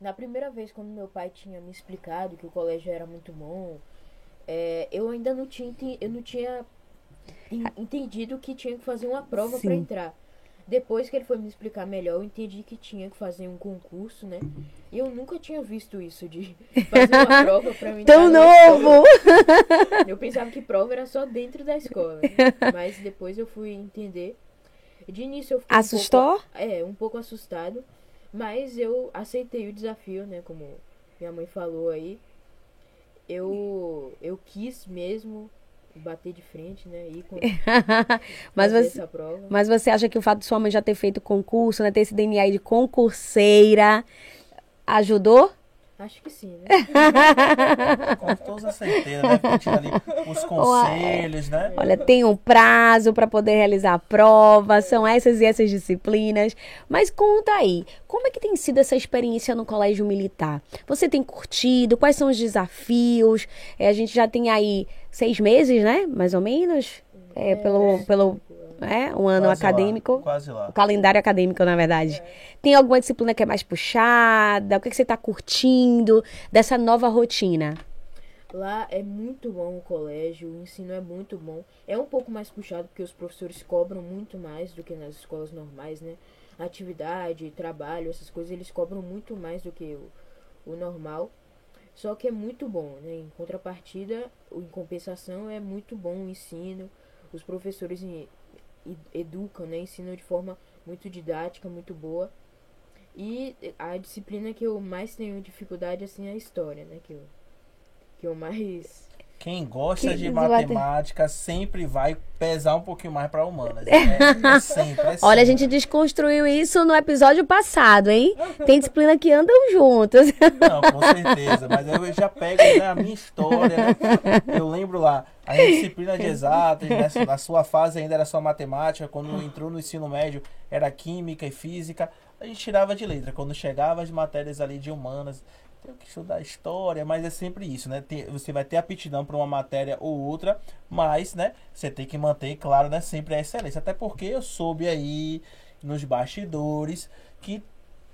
S3: Na primeira vez, quando meu pai tinha me explicado que o colégio era muito bom, é, eu ainda não tinha, eu não tinha entendido que tinha que fazer uma prova para entrar. Depois que ele foi me explicar melhor, eu entendi que tinha que fazer um concurso, né? E eu nunca tinha visto isso de fazer uma prova para mim.
S2: Tão novo!
S3: Eu pensava que prova era só dentro da escola. Mas depois eu fui entender. De início eu fiquei.
S2: Assustou?
S3: Um pouco, é, um pouco assustado. Mas eu aceitei o desafio, né? Como minha mãe falou aí eu, eu quis mesmo bater de frente, né? Ir com,
S2: mas, você, mas você acha que o fato de sua mãe já ter feito concurso, né? Ter esse DNA de concurseira, ajudou?
S3: Acho que sim, né?
S1: Com toda certeza, tido ali os conselhos, né?
S2: Olha, tem um prazo para poder realizar a prova, são essas e essas disciplinas. Mas conta aí, como é que tem sido essa experiência no colégio militar? Você tem curtido? Quais são os desafios? É, a gente já tem aí seis meses, né? Mais ou menos? É, é pelo, pelo né? Um ano
S1: Quase lá,
S2: acadêmico.
S1: quase lá.
S2: O calendário acadêmico, na verdade. Tem alguma disciplina que é mais puxada? O que, que você está curtindo dessa nova rotina?
S3: Lá é muito bom o colégio, o ensino é muito bom. É um pouco mais puxado porque os professores cobram muito mais do que nas escolas normais, né? Atividade, trabalho, essas coisas, eles cobram muito mais do que o, o normal. Só que é muito bom, né? Em contrapartida, em compensação, é muito bom o ensino. Os professores em- educam, né? Ensinam de forma muito didática, muito boa. E a disciplina que eu mais tenho dificuldade, assim, é a história, né? Que eu, que eu mais...
S1: Quem gosta
S2: Que
S1: de matemática sempre vai pesar um pouquinho mais para humanas. É, é sempre, é
S2: Olha, a gente desconstruiu isso no episódio passado, hein? Tem disciplina que andam juntas.
S1: Não, com certeza. Mas eu já pego né, a minha história, né? Eu lembro lá, a disciplina de exatas, nessa- na sua fase ainda era só matemática, quando entrou no ensino médio era química e física, a gente tirava de letra. Quando chegava as matérias ali de humanas, tem que estudar história, mas é sempre isso, né? Tem- você vai ter aptidão para uma matéria ou outra, mas, né, você tem que manter, claro, né, sempre a excelência. Até porque eu soube aí nos bastidores que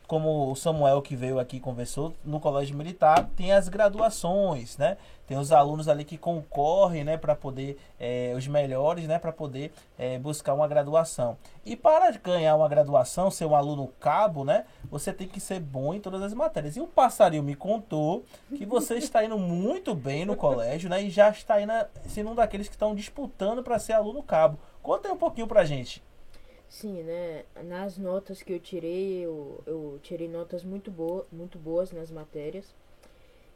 S1: como o Samuel que veio aqui conversou, no colégio militar tem as graduações, né? Tem os alunos ali que concorrem, né, para poder eh, os melhores, né, para poder eh, buscar uma graduação. E para ganhar uma graduação, ser um aluno cabo, né, você tem que ser bom em todas as matérias. E o passarinho me contou que você está indo muito bem no colégio, né, e já está indo sendo um daqueles que estão disputando para ser aluno cabo. Conta aí um pouquinho pra gente.
S3: Sim, né? Nas notas que eu tirei, eu, eu tirei notas muito, boa, muito boas nas matérias.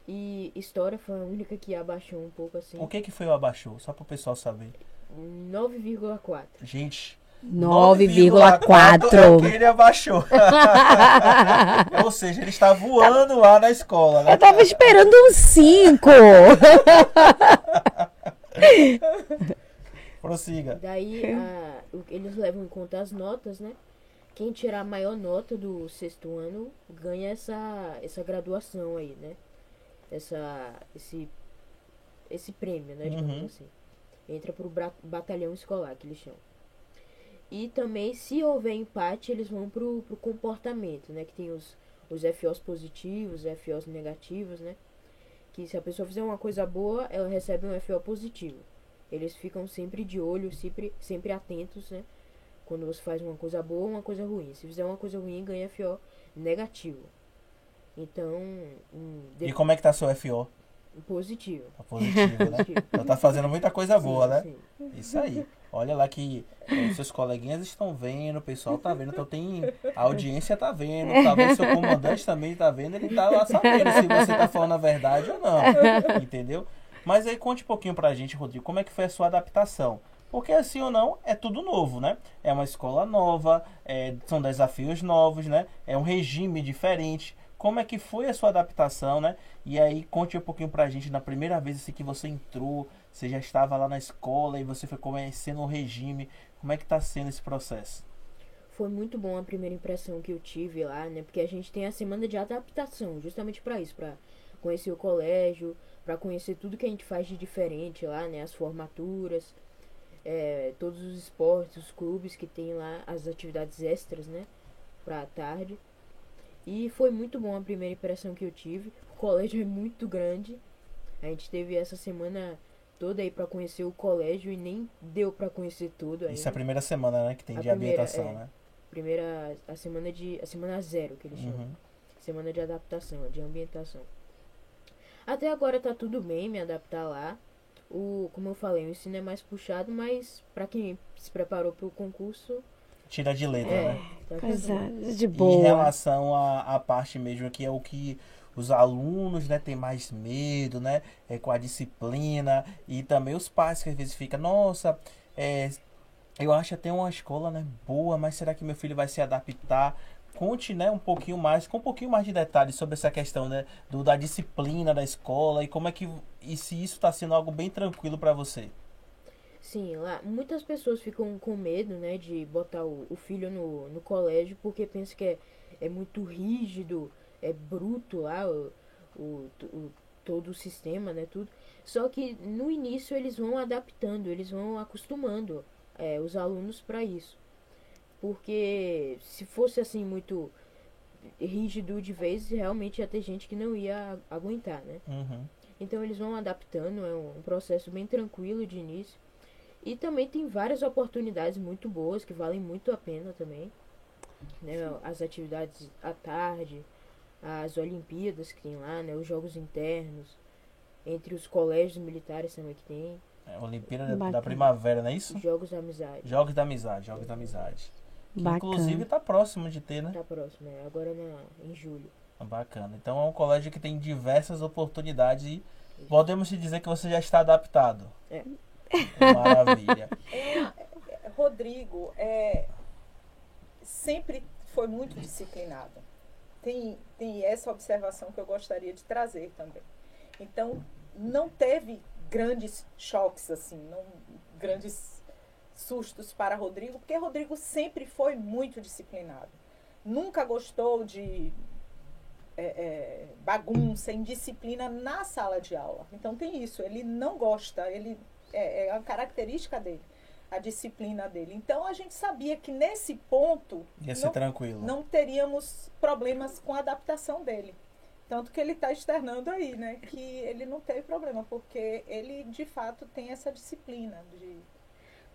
S3: E história foi a única que abaixou um pouco assim.
S1: O que que foi o abaixou? Só para o pessoal saber.
S3: 9,4.
S1: Gente,
S2: 9,4.
S1: é ele abaixou. Ou seja, ele está voando lá na escola, né?
S2: Eu tava esperando um 5.
S1: Prossiga.
S3: Daí a- eles levam em conta as notas, né? Quem tirar a maior nota do sexto ano ganha essa, essa graduação aí, né? Essa, esse, esse prêmio, né? Digamos
S1: Uhum.
S3: assim. Entra pro batalhão escolar, que eles chamam. E também, se houver empate, eles vão pro, pro comportamento, né? Que tem os, os FOs positivos, FOs negativos, né? Que se a pessoa fizer uma coisa boa, ela recebe um FO positivo. Eles ficam sempre de olho, sempre, sempre atentos, né? Quando você faz uma coisa boa ou uma coisa ruim. Se fizer uma coisa ruim, ganha FO negativo. Então, um,
S1: E como é que tá seu FO?
S3: positivo.
S1: Tá positivo, né?
S3: Positivo.
S1: Já tá fazendo muita coisa boa,
S3: Sim,
S1: né?
S3: sim.
S1: Isso aí. Olha lá que eh, seus coleguinhas estão vendo, o pessoal tá vendo, então tem. A audiência tá vendo, talvez seu comandante também tá vendo, ele tá lá sabendo se você tá falando a verdade ou não. Entendeu? Mas aí conte um pouquinho pra gente, Rodrigo, como é que foi a sua adaptação? Porque assim ou não, é tudo novo, né? É uma escola nova, é, são desafios novos, né? É um regime diferente. Como é que foi a sua adaptação, né? E aí conte um pouquinho pra gente na primeira vez assim, que você entrou, você já estava lá na escola e você foi conhecendo o regime. Como é que tá sendo esse processo?
S3: Foi muito bom a primeira impressão que eu tive lá, né? Porque a gente tem a semana de adaptação, justamente para isso, para conhecer o colégio, para conhecer tudo que a gente faz de diferente lá, né? As formaturas, é, todos os esportes, os clubes que tem lá, as atividades extras, né? Pra tarde. E foi muito bom a primeira impressão que eu tive. O colégio é muito grande. A gente teve essa semana toda aí para conhecer o colégio e nem deu para conhecer tudo ainda.
S1: Isso é a primeira semana, né? Que tem
S3: A
S1: de
S3: primeira,
S1: ambientação,
S3: é.
S1: né?
S3: primeira a semana de a semana zero que eles chamam
S1: Uhum.
S3: semana de adaptação de ambientação até agora tá tudo bem me adaptar lá o como eu falei o ensino é mais puxado mas pra quem se preparou pro concurso
S1: Tira de letra,
S3: é
S1: né?
S3: tá
S2: Coisa de
S1: Em
S2: boa.
S1: relação à, à parte mesmo, que é o que os alunos, né, tem mais medo, né, é, com a disciplina e também os pais que às vezes ficam, nossa, é, eu acho até uma escola, né, boa, mas será que meu filho vai se adaptar? Conte, né, um pouquinho mais, com um pouquinho mais de detalhes sobre essa questão, né, do, da disciplina da escola e como é que, e se isso está sendo algo bem tranquilo para você.
S3: sim lá muitas pessoas ficam com medo né de botar o, o filho no, no colégio porque pensam que é, é muito rígido é bruto lá o, o, o- todo o sistema né tudo só que no início eles vão adaptando eles vão acostumando é, os alunos para isso. Porque se fosse assim muito rígido de vez, realmente ia ter gente que não ia aguentar, né?
S1: Uhum.
S3: Então eles vão adaptando, é um processo bem tranquilo de início. E também tem várias oportunidades muito boas que valem muito a pena também. Né? As atividades à tarde, as Olimpíadas que tem lá, né? Os jogos internos, entre os colégios militares também que tem.
S1: É, Olimpíada Bacana. da Primavera, não é isso?
S3: Jogos da Amizade.
S1: Jogos da Amizade, Jogos da Amizade. Inclusive tá próximo de ter, né?
S3: Tá próximo, é. Agora na, em julho.
S1: Bacana. Então é um colégio que tem diversas oportunidades e podemos te dizer que você já está adaptado.
S3: É.
S1: Maravilha.
S4: É, Rodrigo é, sempre foi muito disciplinado. Tem, tem essa observação que eu gostaria de trazer também. Então, não teve grandes choques, assim, não, grandes sustos para Rodrigo, porque Rodrigo sempre foi muito disciplinado. Nunca gostou de é, é, bagunça, indisciplina na sala de aula. Então tem isso, ele não gosta, ele é, é a característica dele, a disciplina dele. Então a gente sabia que nesse ponto
S1: Ia ser
S4: não,
S1: tranquilo.
S4: não teríamos problemas com a adaptação dele. Tanto que ele está externando aí, né? Que ele não teve problema, porque ele de fato tem essa disciplina de.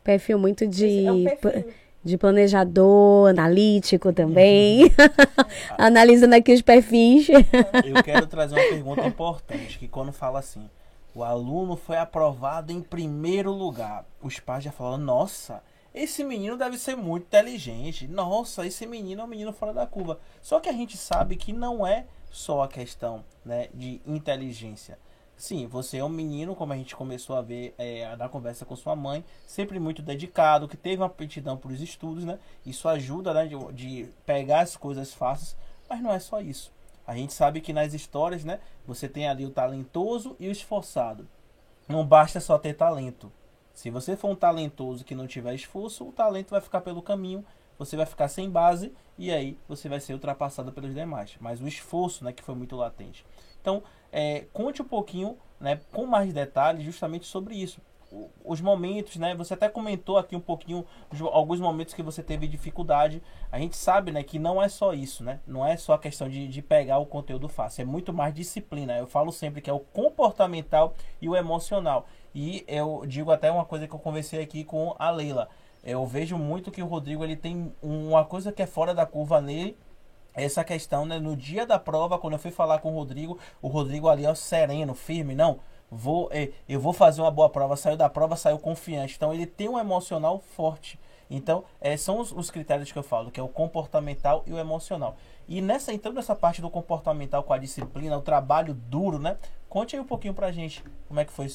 S2: Perfil muito de. É um perfil de planejador, analítico também, analisando aqui os perfis.
S1: Eu quero trazer uma pergunta importante, que quando fala assim, o aluno foi aprovado em primeiro lugar, os pais já falam, nossa, esse menino deve ser muito inteligente, nossa, esse menino é um menino fora da curva. Só que a gente sabe que não é só a questão né, de inteligência. Sim, você é um menino, como a gente começou a ver é, na conversa com sua mãe, sempre muito dedicado, que teve uma aptidão para os estudos, né? Isso ajuda né, de, de, pegar as coisas fáceis, mas não é só isso. A gente sabe que nas histórias, né? Você tem ali o talentoso e o esforçado. Não basta só ter talento. Se você for um talentoso que não tiver esforço, o talento vai ficar pelo caminho, você vai ficar sem base e aí você vai ser ultrapassado pelos demais. Mas o esforço, né, que foi muito latente. Então, é, conte um pouquinho, né, com mais detalhes, justamente sobre isso. Os momentos, né? Você até comentou aqui um pouquinho alguns momentos que você teve dificuldade. A gente sabe, né, que não é só isso, né? Não é só a questão de, de pegar o conteúdo fácil, é muito mais disciplina. Eu falo sempre que é o comportamental e o emocional. E eu digo até uma coisa que eu conversei aqui com a Leila. Eu vejo muito que o Rodrigo ele tem uma coisa que é fora da curva nele essa questão, né? No dia da prova, quando eu fui falar com o Rodrigo, o Rodrigo ali, ó, sereno, firme, não. Vou, é, eu vou fazer uma boa prova. Saiu da prova, saiu confiante. Então ele tem um emocional forte. Então, é, são os, os, critérios que eu falo, que é o comportamental e o emocional. E nessa, então, nessa parte do comportamental com a disciplina, o trabalho duro, né? Conte aí um pouquinho pra gente como é que foi.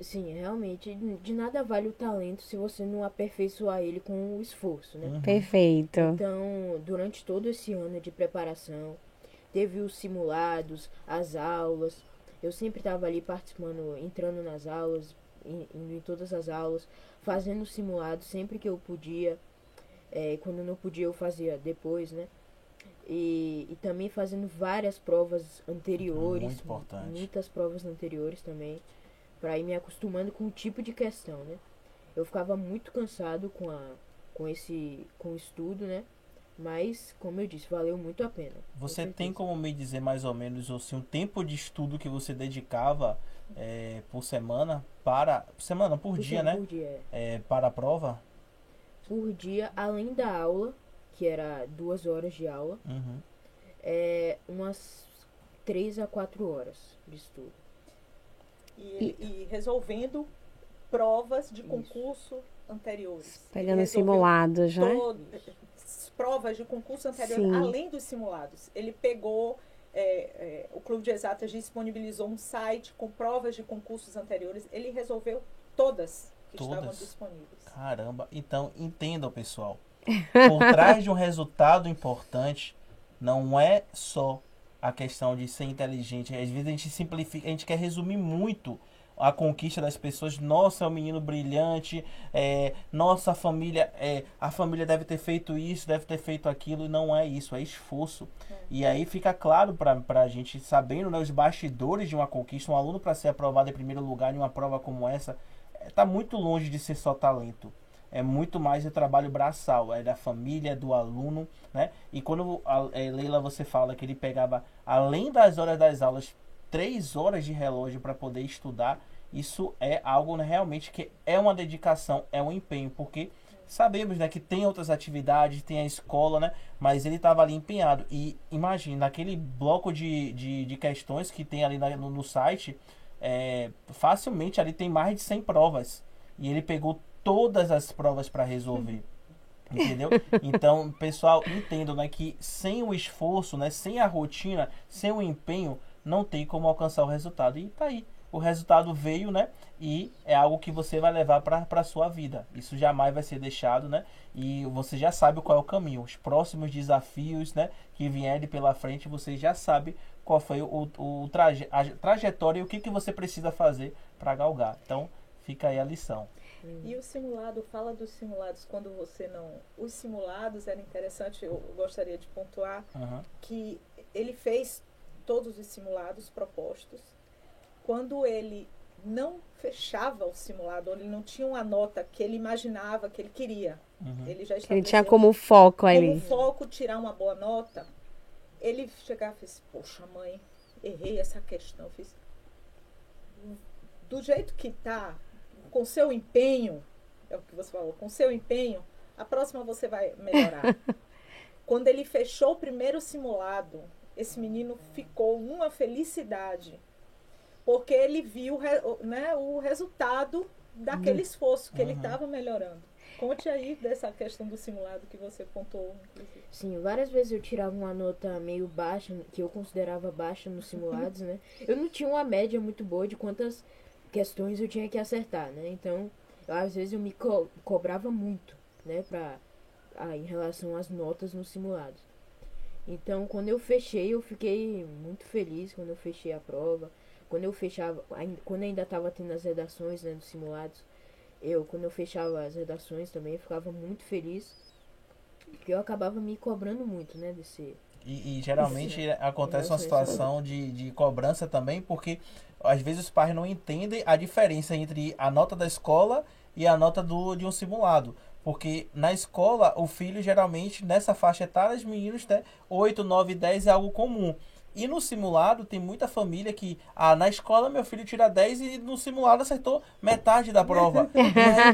S3: Sim, realmente, de nada vale o talento se você não aperfeiçoar ele com o esforço, né?
S2: Uhum. Perfeito.
S3: Então, durante todo esse ano de preparação, teve os simulados, as aulas. Eu sempre estava ali participando, entrando nas aulas, indo em todas as aulas, fazendo simulados sempre que eu podia. É, quando não podia, eu fazia depois, né? E, e também fazendo várias provas anteriores.
S1: Muito importante.
S3: Muitas provas anteriores também para ir me acostumando com o tipo de questão, né? Eu ficava muito cansado com a com esse com o estudo, né? Mas, como eu disse, valeu muito a pena.
S1: Você tem como me dizer mais ou menos assim, um tempo de estudo que você dedicava é, por semana para semana por, por dia, né?
S3: Por dia.
S1: É, para a prova?
S3: Por dia, além da aula, que era duas horas de aula,
S1: uhum.
S3: é, umas três a quatro horas de estudo
S4: e, e resolvendo provas de concurso Isso. anteriores.
S2: Pegando simulados, né?
S4: Provas de concurso anteriores, Sim. além dos simulados. Ele pegou, é, é, o Clube de Exatas disponibilizou um site com provas de concursos anteriores. Ele resolveu todas que todas? estavam disponíveis.
S1: Caramba, então entendam, pessoal. Por trás de um resultado importante, não é só a questão de ser inteligente. Às vezes a gente simplifica, a gente quer resumir muito a conquista das pessoas. Nossa, é um menino brilhante. É, nossa família, é, a família deve ter feito isso, deve ter feito aquilo. Não é isso, é esforço. É. E aí fica claro para a gente, sabendo né, os bastidores de uma conquista, um aluno para ser aprovado em primeiro lugar em uma prova como essa, está é, muito longe de ser só talento. É muito mais o trabalho braçal, é da família, do aluno, né? E quando a é, Leila você fala que ele pegava, além das horas das aulas, três horas de relógio para poder estudar, isso é algo né, realmente que é uma dedicação, é um empenho, porque sabemos né, que tem outras atividades, tem a escola, né? Mas ele estava ali empenhado. E imagine, naquele bloco de, de, de questões que tem ali no, no site, é, facilmente ali tem mais de 100 provas. E ele pegou todas as provas para resolver. Entendeu? Então, pessoal, entendam né, que sem o esforço, né, sem a rotina, sem o empenho, não tem como alcançar o resultado. E tá aí. O resultado veio, né? E é algo que você vai levar para a sua vida. Isso jamais vai ser deixado, né? E você já sabe qual é o caminho. Os próximos desafios, né? Que vierem pela frente, você já sabe qual foi o, o traje, a trajetória e o que, que você precisa fazer para galgar. Então, fica aí a lição.
S4: E o simulado, fala dos simulados quando você não. Os simulados era interessante, eu gostaria de pontuar uhum. que ele fez todos os simulados propostos. Quando ele não fechava o simulado, ele não tinha uma nota que ele imaginava que ele queria. Uhum. Ele já
S2: Ele tinha como foco ali.
S4: Como foco tirar uma boa nota. Ele chegava e fez, poxa mãe, errei essa questão. Fiz, do jeito que tá, com seu empenho, é o que você falou, com seu empenho, a próxima você vai melhorar. Quando ele fechou o primeiro simulado, esse menino ficou numa felicidade, porque ele viu né, o resultado daquele uhum. esforço que uhum. ele estava melhorando. Conte aí dessa questão do simulado que você. Inclusive.
S3: Sim, várias vezes eu tirava uma nota meio baixa, que eu considerava baixa nos simulados, né? Eu não tinha uma média muito boa de quantas questões eu tinha que acertar, né? Então, às vezes eu me co cobrava muito, né, pra, ah, em relação às notas nos simulados. Então, quando eu fechei, eu fiquei muito feliz quando eu fechei a prova. Quando eu fechava, quando ainda estava tendo as redações, né, dos simulados, eu, quando eu fechava as redações também, eu ficava muito feliz. Porque eu acabava me cobrando muito, né, desse...
S1: E, e geralmente Sim. acontece uma situação de, de cobrança também, porque às vezes os pais não entendem a diferença entre a nota da escola e a nota do, de um simulado. Porque na escola, o filho geralmente, nessa faixa etária, os meninos, né, 8, 9, 10 é algo comum. E no simulado tem muita família que, ah, na escola meu filho tira 10 e no simulado acertou metade da prova. e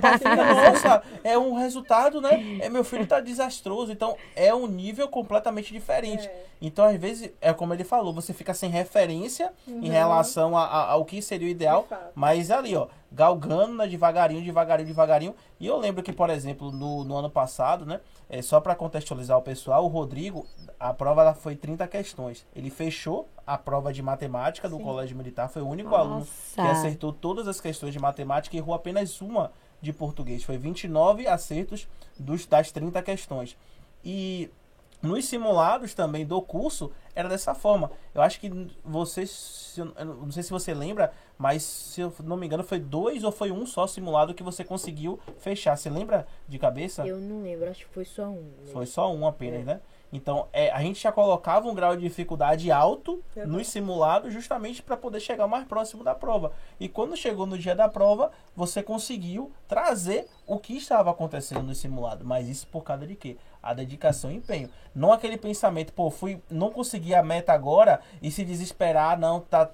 S1: aí fica, nossa, é um resultado, né? É, meu filho tá desastroso. Então é um nível completamente diferente. É. Então, às vezes, é como ele falou, você fica sem referência uhum. em relação a, a, ao que seria o ideal. Mas ali, ó, galgando né, devagarinho, devagarinho, devagarinho. E eu lembro que, por exemplo, no, no ano passado, né? É, só para contextualizar o pessoal, o Rodrigo, a prova foi 30 questões. Ele fechou a prova de matemática do Sim. Colégio Militar, foi o único Nossa. aluno que acertou todas as questões de matemática e errou apenas uma de português. Foi 29 acertos dos, das 30 questões. E nos simulados também do curso era dessa forma. Eu acho que você, não sei se você lembra, mas se eu não me engano foi dois ou foi um só simulado que você conseguiu fechar. Você lembra de cabeça?
S3: Eu não lembro, acho que foi só um. Mesmo.
S1: Foi só um apenas, é. né? Então, é, a gente já colocava um grau de dificuldade alto uhum. nos simulados justamente para poder chegar mais próximo da prova. E quando chegou no dia da prova, você conseguiu trazer o que estava acontecendo no simulado. Mas isso por causa de quê? A dedicação e empenho. Não aquele pensamento, pô, fui, não consegui a meta agora e se desesperar, não, tá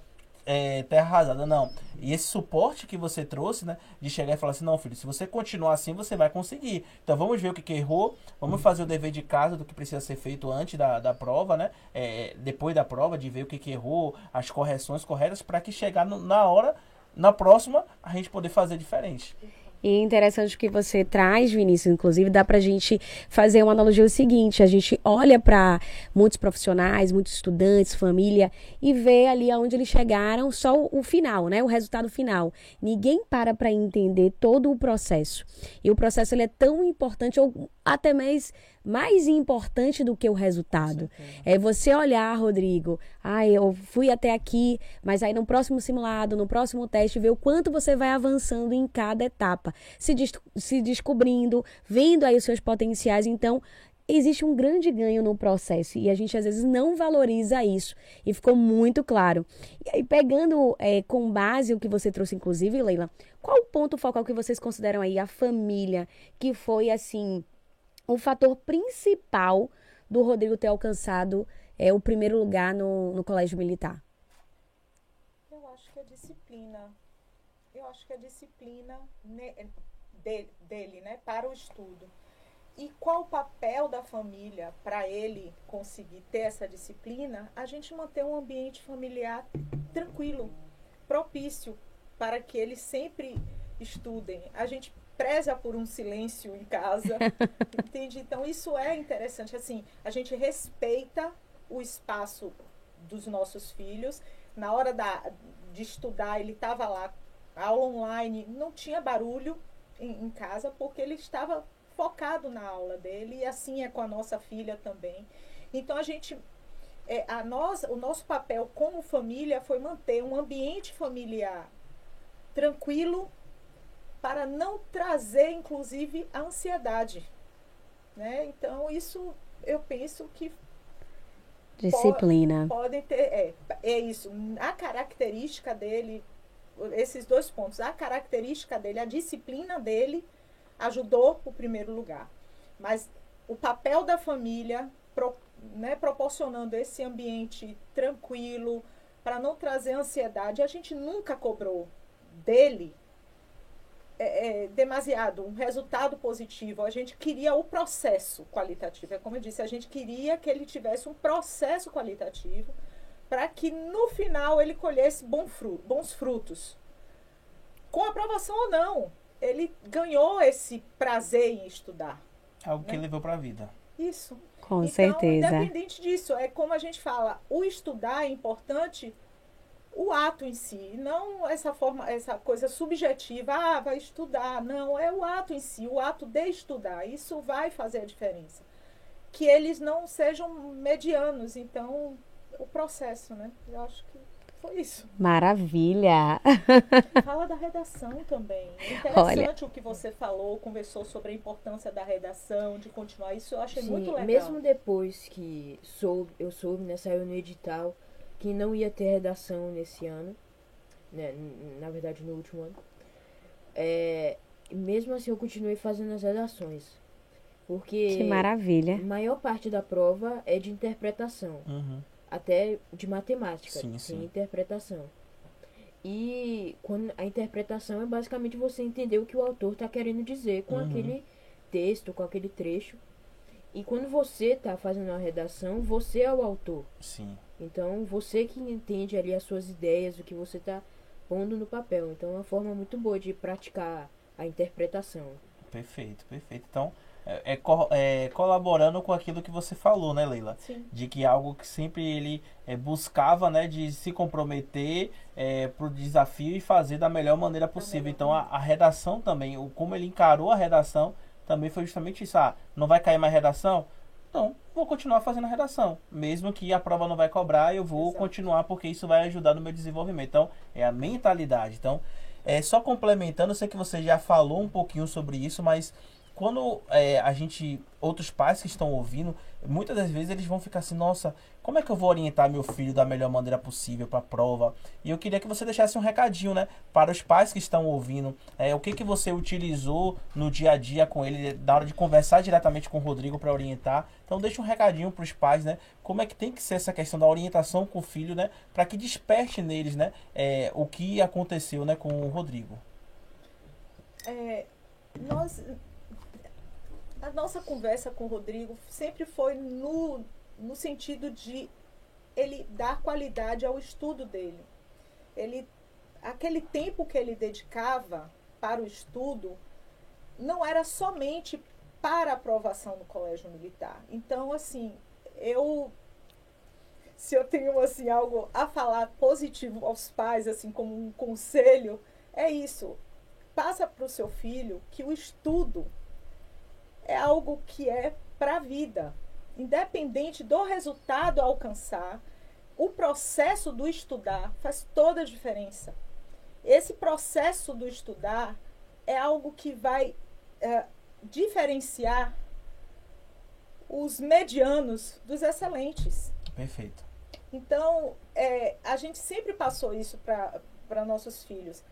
S1: é, terra arrasada, não. E esse suporte que você trouxe, né? De chegar e falar assim, não, filho, se você continuar assim, você vai conseguir. Então vamos ver o que, que errou, vamos fazer o dever de casa do que precisa ser feito antes da, da prova, né? É, depois da prova, de ver o que, que errou, as correções corretas, para que chegar no, na hora, na próxima, a gente poder fazer diferente.
S2: E é interessante que você traz, Vinícius, inclusive, dá para a gente fazer uma analogia o seguinte: a gente olha para muitos profissionais, muitos estudantes, família, e vê ali aonde eles chegaram só o final, né? O resultado final. Ninguém para para entender todo o processo. E o processo ele é tão importante, ou até mais mais importante do que o resultado. É você olhar, Rodrigo, ah, eu fui até aqui, mas aí no próximo simulado, no próximo teste, ver o quanto você vai avançando em cada etapa, se, des se descobrindo, vendo aí os seus potenciais. Então, existe um grande ganho no processo e a gente às vezes não valoriza isso. E ficou muito claro. E aí, pegando é, com base o que você trouxe, inclusive, Leila, qual o ponto focal que vocês consideram aí a família, que foi, assim, o fator principal do Rodrigo ter alcançado é, o primeiro lugar no, no colégio militar?
S4: Eu acho que a disciplina. Eu acho que a disciplina dele, dele né, para o estudo e qual o papel da família para ele conseguir ter essa disciplina? A gente manter um ambiente familiar tranquilo, propício para que eles sempre estudem. A gente preza por um silêncio em casa, entende? Então isso é interessante. Assim, a gente respeita o espaço dos nossos filhos. Na hora da, de estudar, ele estava lá, aula online, não tinha barulho em, em casa porque ele estava focado na aula dele, e assim é com a nossa filha também. Então a gente. É, a nós, o nosso papel como família foi manter um ambiente familiar tranquilo para não trazer, inclusive, a ansiedade. Né? Então, isso eu penso que.
S2: Disciplina.
S4: Po podem ter. É, é isso. A característica dele, esses dois pontos, a característica dele, a disciplina dele ajudou o primeiro lugar. Mas o papel da família, pro, né, proporcionando esse ambiente tranquilo, para não trazer ansiedade, a gente nunca cobrou dele é, é, demasiado, um resultado positivo. A gente queria o processo qualitativo. É como eu disse, a gente queria que ele tivesse um processo qualitativo para que no final ele colhesse bom fru bons frutos. Com aprovação ou não ele ganhou esse prazer em estudar.
S1: Algo né? que levou para a vida.
S4: Isso.
S2: Com então, certeza.
S4: Independente disso, é como a gente fala, o estudar é importante o ato em si, não essa forma, essa coisa subjetiva, ah, vai estudar. Não, é o ato em si, o ato de estudar. Isso vai fazer a diferença. Que eles não sejam medianos, então o processo, né? Eu acho que foi isso.
S2: Maravilha!
S4: Fala da redação também. Interessante Olha. o que você falou, conversou sobre a importância da redação, de continuar. Isso eu achei
S3: Sim,
S4: muito legal.
S3: Mesmo depois que soube, eu soube, né, saiu no edital, que não ia ter redação nesse ano, né, na verdade no último ano. É, mesmo assim eu continuei fazendo as redações. Porque
S2: que maravilha.
S3: a maior parte da prova é de interpretação.
S1: Uhum
S3: até de matemática,
S1: sim,
S3: tem
S1: sim.
S3: interpretação. E quando a interpretação é basicamente você entender o que o autor está querendo dizer com uhum. aquele texto, com aquele trecho. E quando você está fazendo a redação, você é o autor.
S1: Sim.
S3: Então, você que entende ali as suas ideias, o que você está pondo no papel. Então, é uma forma muito boa de praticar a interpretação.
S1: Perfeito, perfeito. Então, é, é, é, colaborando com aquilo que você falou, né, Leila?
S4: Sim.
S1: De que algo que sempre ele é, buscava, né, de se comprometer é, para o desafio e fazer da melhor maneira possível. Então, a, a, redação também, o, como ele encarou a redação, também foi justamente isso. Ah, não vai cair mais redação? Então, vou continuar fazendo a redação. Mesmo que a prova não vai cobrar, eu vou Exato. continuar porque isso vai ajudar no meu desenvolvimento. Então, é a mentalidade. Então, é, só complementando, eu sei que você já falou um pouquinho sobre isso, mas quando é, a gente, outros pais que estão ouvindo, muitas das vezes eles vão ficar assim, nossa, como é que eu vou orientar meu filho da melhor maneira possível para a prova? E eu queria que você deixasse um recadinho, né, para os pais que estão ouvindo, é, o que que você utilizou no dia a dia com ele, na hora de conversar diretamente com o Rodrigo para orientar. Então deixa um recadinho para os pais, né, como é que tem que ser essa questão da orientação com o filho, né, para que desperte neles, né, é, o que aconteceu, né, com o Rodrigo.
S4: É, nós a nossa conversa com o Rodrigo sempre foi no, no sentido de ele dar qualidade ao estudo dele. Ele, aquele tempo que ele dedicava para o estudo não era somente para aprovação no colégio militar. Então, assim, eu se eu tenho assim algo a falar positivo aos pais, assim como um conselho, é isso. Passa para o seu filho que o estudo é algo que é para a vida. Independente do resultado alcançar, o processo do estudar faz toda a diferença. Esse processo do estudar é algo que vai é, diferenciar os medianos dos excelentes.
S1: Perfeito.
S4: Então, é, a gente sempre passou isso para nossos filhos.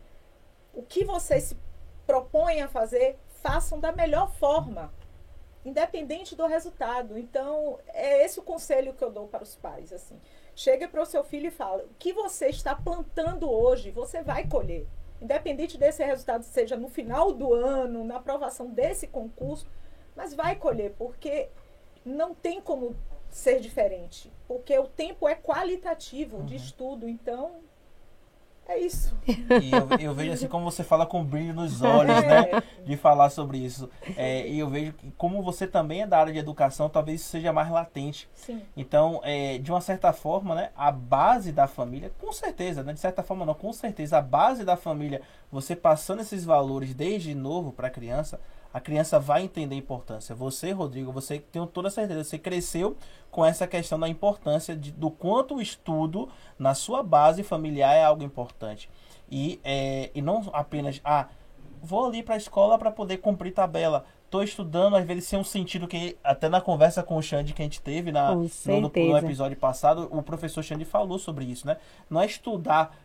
S4: O que vocês se propõem a fazer, façam da melhor forma, independente do resultado. Então, é esse o conselho que eu dou para os pais. assim. Chega para o seu filho e fala: o que você está plantando hoje, você vai colher. Independente desse resultado, seja no final do ano, na aprovação desse concurso, mas vai colher, porque não tem como ser diferente, porque o tempo é qualitativo uhum. de estudo, então é isso.
S1: E eu, eu, vejo assim como você fala com brilho nos olhos, né? De falar sobre isso. É, e eu vejo que como você também é da área de educação, talvez isso seja mais latente.
S4: Sim.
S1: Então, é, de uma certa forma, né? A base da família, com certeza, né? De certa forma não, com certeza, a base da família, você passando esses valores desde novo para a criança, a criança vai entender a importância. Você, Rodrigo, você tem toda certeza, você cresceu com essa questão da importância de, do quanto o estudo na sua base familiar é algo importante. E, é, e não apenas, ah, vou ali para a escola para poder cumprir tabela. Estou estudando, às vezes, sem um sentido que, até na conversa com o Xande que a gente teve na, no, no, episódio passado, o professor Xande falou sobre isso, né? Não é estudar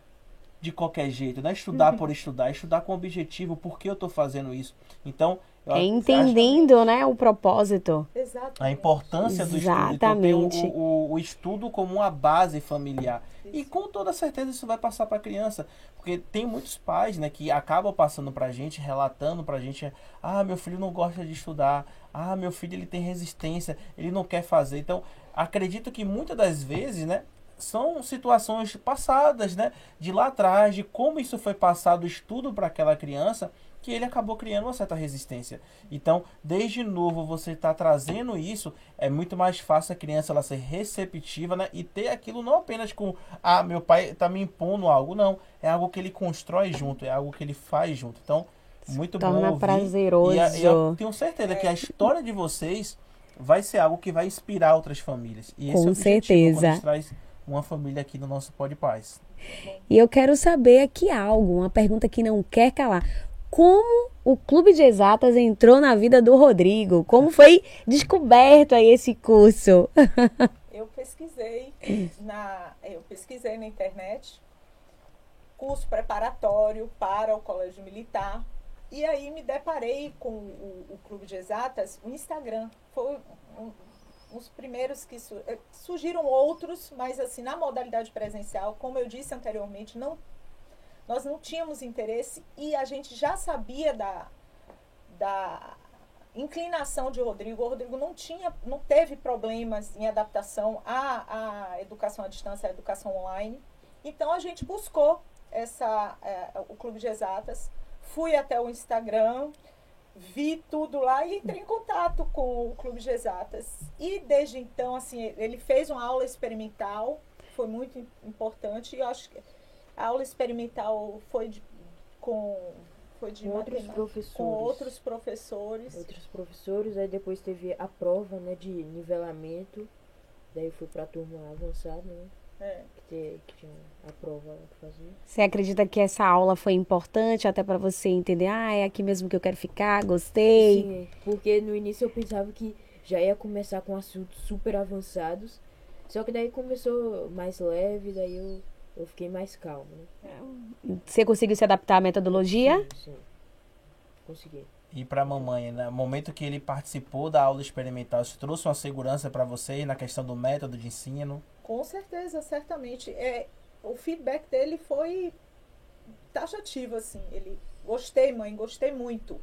S1: de qualquer jeito, não é estudar uhum. por estudar, é estudar com objetivo, por que eu estou fazendo isso. Então,
S2: é entendendo, né, o propósito.
S4: Exatamente.
S1: A importância do estudo. Então, o, o, o, estudo como uma base familiar. Isso. E com toda certeza isso vai passar para a criança. Porque tem muitos pais, né, que acabam passando para a gente, relatando para a gente, ah, meu filho não gosta de estudar, ah, meu filho ele tem resistência, ele não quer fazer. Então, acredito que muitas das vezes, né, são situações passadas, né, de lá atrás, de como isso foi passado o estudo para aquela criança que ele acabou criando uma certa resistência. Então, desde novo, você está trazendo isso, é muito mais fácil a criança ela ser receptiva né? e ter aquilo não apenas com, ah, meu pai está me impondo algo, não. É algo que ele constrói junto, é algo que ele faz junto. Então, muito
S2: Torna
S1: bom ouvir.
S2: prazeroso.
S1: E, e eu tenho certeza que a história de vocês vai ser algo que vai inspirar outras famílias. E esse
S2: com
S1: é o
S2: certeza.
S1: quando a gente traz uma família aqui no nosso Pode Paz.
S2: E eu quero saber aqui algo, uma pergunta que não quer calar como o Clube de Exatas entrou na vida do Rodrigo? Como foi descoberto aí esse curso?
S4: eu pesquisei na, eu pesquisei na internet curso preparatório para o Colégio Militar e aí me deparei com o, o Clube de Exatas, o Instagram. Foi um, os primeiros que eh, surgiram outros, mas assim na modalidade presencial, como eu disse anteriormente, não nós não tínhamos interesse e a gente já sabia da, da inclinação de Rodrigo. O Rodrigo não tinha, não teve problemas em adaptação à, à educação à distância, à educação online. Então a gente buscou essa, é, o Clube de Exatas, fui até o Instagram, vi tudo lá e entrei em contato com o Clube de Exatas. E desde então, assim, ele fez uma aula experimental, foi muito importante e eu acho que a aula experimental foi de, com foi de
S3: com outros professores.
S4: Com outros professores.
S3: Outros professores, aí depois teve a prova, né, de nivelamento. Daí eu fui para a turma avançada, né?
S4: É.
S3: Que, que tinha a prova que fazia.
S2: Você acredita que essa aula foi importante até para você entender, ah, é aqui mesmo que eu quero ficar, gostei?
S3: Sim, porque no início eu pensava que já ia começar com assuntos super avançados. Só que daí começou mais leve, daí eu eu fiquei mais calmo. Né?
S2: Você conseguiu se adaptar à metodologia?
S3: Sim, sim. Consegui.
S1: E para a mamãe, né? no momento que ele participou da aula experimental, isso trouxe uma segurança para você na questão do método de ensino?
S4: Com certeza, certamente. É, o feedback dele foi taxativo, assim. Ele, gostei, mãe, gostei muito.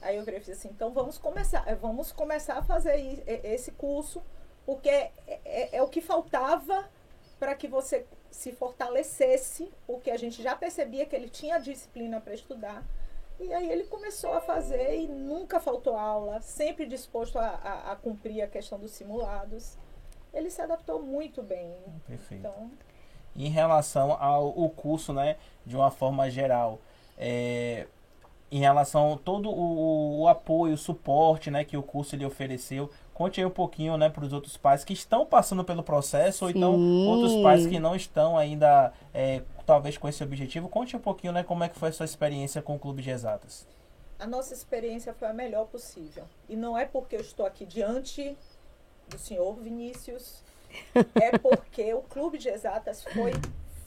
S4: Aí eu falei assim, então vamos começar, é, vamos começar a fazer esse curso, porque é, é, é o que faltava para que você se fortalecesse, porque a gente já percebia que ele tinha disciplina para estudar. E aí ele começou a fazer e nunca faltou aula, sempre disposto a, a, a cumprir a questão dos simulados. Ele se adaptou muito bem.
S1: Perfeito.
S4: Então,
S1: em relação ao o curso, né, de uma forma geral, é, em relação a todo o, o apoio, o suporte, né, que o curso lhe ofereceu, Conte aí um pouquinho, né, para os outros pais que estão passando pelo processo, ou então outros pais que não estão ainda, é, talvez com esse objetivo. Conte um pouquinho, né, como é que foi a sua experiência com o Clube de Exatas.
S4: A nossa experiência foi a melhor possível. E não é porque eu estou aqui diante do senhor Vinícius é porque o Clube de Exatas foi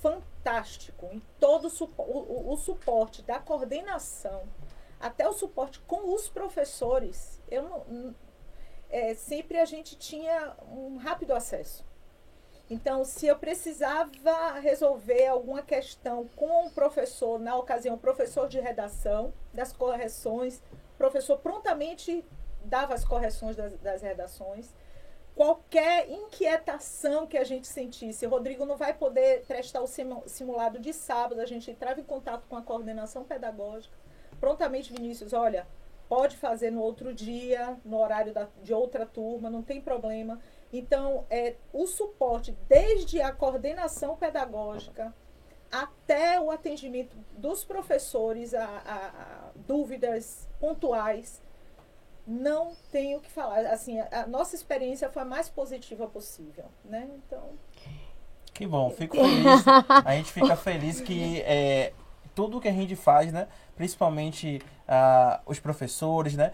S4: fantástico em todo o, o, o suporte da coordenação, até o suporte com os professores. Eu não, é, sempre a gente tinha um rápido acesso. Então, se eu precisava resolver alguma questão com o professor, na ocasião, professor de redação, das correções, o professor prontamente dava as correções das, das redações. Qualquer inquietação que a gente sentisse, Rodrigo não vai poder prestar o simulado de sábado, a gente entrava em contato com a coordenação pedagógica. Prontamente, Vinícius, olha, pode fazer no outro dia, no horário da, de outra turma, não tem problema. Então, é, o suporte, desde a coordenação pedagógica até o atendimento dos professores a, a, a dúvidas pontuais, não tenho o que falar. Assim, a, a, nossa experiência foi a mais positiva possível, né? Então...
S1: Que bom, fico feliz. A gente fica feliz que é, tudo que a gente faz, né? Principalmente uh, os professores, né?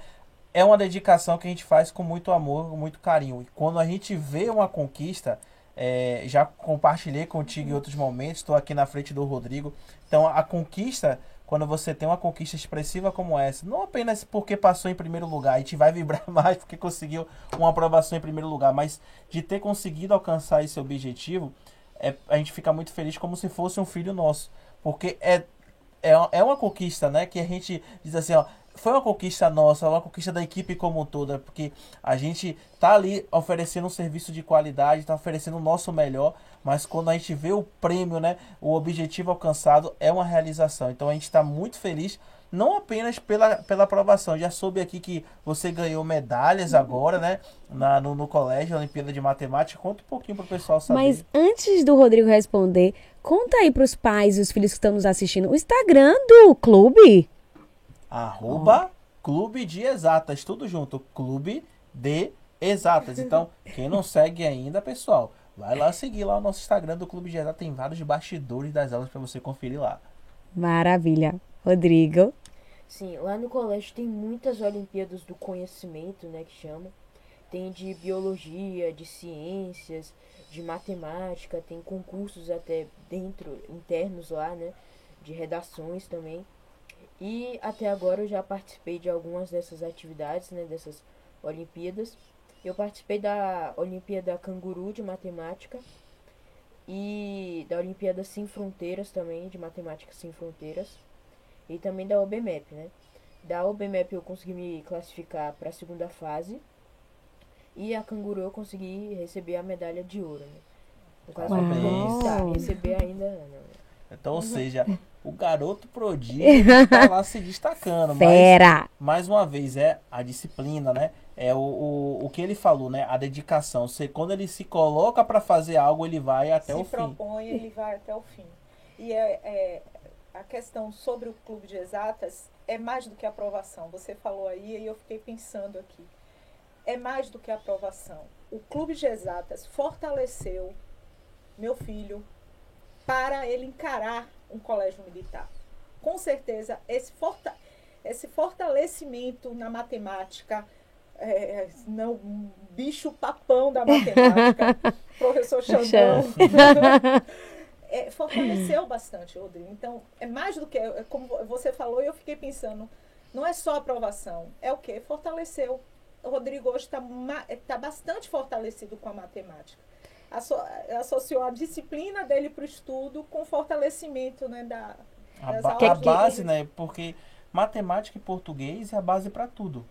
S1: é uma dedicação que a gente faz com muito amor, com muito carinho. E quando a gente vê uma conquista, é, já compartilhei contigo em outros momentos, estou aqui na frente do Rodrigo. Então, a conquista, quando você tem uma conquista expressiva como essa, não apenas porque passou em primeiro lugar, e te vai vibrar mais porque conseguiu uma aprovação em primeiro lugar, mas de ter conseguido alcançar esse objetivo, é, a gente fica muito feliz como se fosse um filho nosso. Porque é, é, é uma conquista, né? Que a gente diz assim, ó, foi uma conquista nossa, uma conquista da equipe como toda, porque a gente tá ali oferecendo um serviço de qualidade, tá oferecendo o nosso melhor, mas quando a gente vê o prêmio, né, o objetivo alcançado, é uma realização. Então a gente está muito feliz, não apenas pela, pela aprovação, já soube aqui que você ganhou medalhas agora, né, na, no, no colégio, Olimpíada de Matemática. Conta um pouquinho pro pessoal saber.
S2: Mas antes do Rodrigo responder, conta aí pros pais e os filhos que estão nos assistindo o Instagram do clube.
S1: Arroba Clube de Exatas, tudo junto. Clube de Exatas. Então, quem não segue ainda, pessoal, vai lá seguir lá o nosso Instagram do Clube de Exatas. Tem vários bastidores das aulas para você conferir lá.
S2: Maravilha. Rodrigo.
S3: Sim, lá no colégio tem muitas Olimpíadas do Conhecimento, né, que chama. Tem de biologia, de ciências, de matemática, tem concursos até dentro, internos lá, né, de redações também. E até agora eu já participei de algumas dessas atividades, né, dessas Olimpíadas. Eu participei da Olimpíada Canguru de Matemática e da Olimpíada Sem Fronteiras também, de Matemática Sem Fronteiras. E também da OBMEP, né? Da OBMEP eu consegui me classificar para a segunda fase. E a Canguru eu consegui receber a medalha de ouro, né? No caso,
S1: Uau.
S3: receber ainda não.
S1: Então, ou seja, o garoto prodígio está lá se destacando. Mas, mais uma vez, é a disciplina, né? É o, o, o que ele falou, né? A dedicação. Você, quando ele se coloca para fazer algo, ele vai até
S4: se
S1: o fim. Se
S4: propõe, ele vai até o fim. E é, é, a questão sobre o clube de exatas é mais do que aprovação. Você falou aí e eu fiquei pensando aqui. É mais do que aprovação. O clube de exatas fortaleceu meu filho para ele encarar um colégio militar. Com certeza, esse, forta esse fortalecimento na matemática, é, não, bicho papão da matemática, professor Xandão, é, fortaleceu bastante, Rodrigo. Então, é mais do que, é, como você falou, eu fiquei pensando, não é só aprovação, é o que? Fortaleceu. O Rodrigo hoje está tá bastante fortalecido com a matemática asso associou a disciplina dele para o estudo com fortalecimento né, da,
S1: a, ba a base, né? Porque matemática e português é a base para tudo.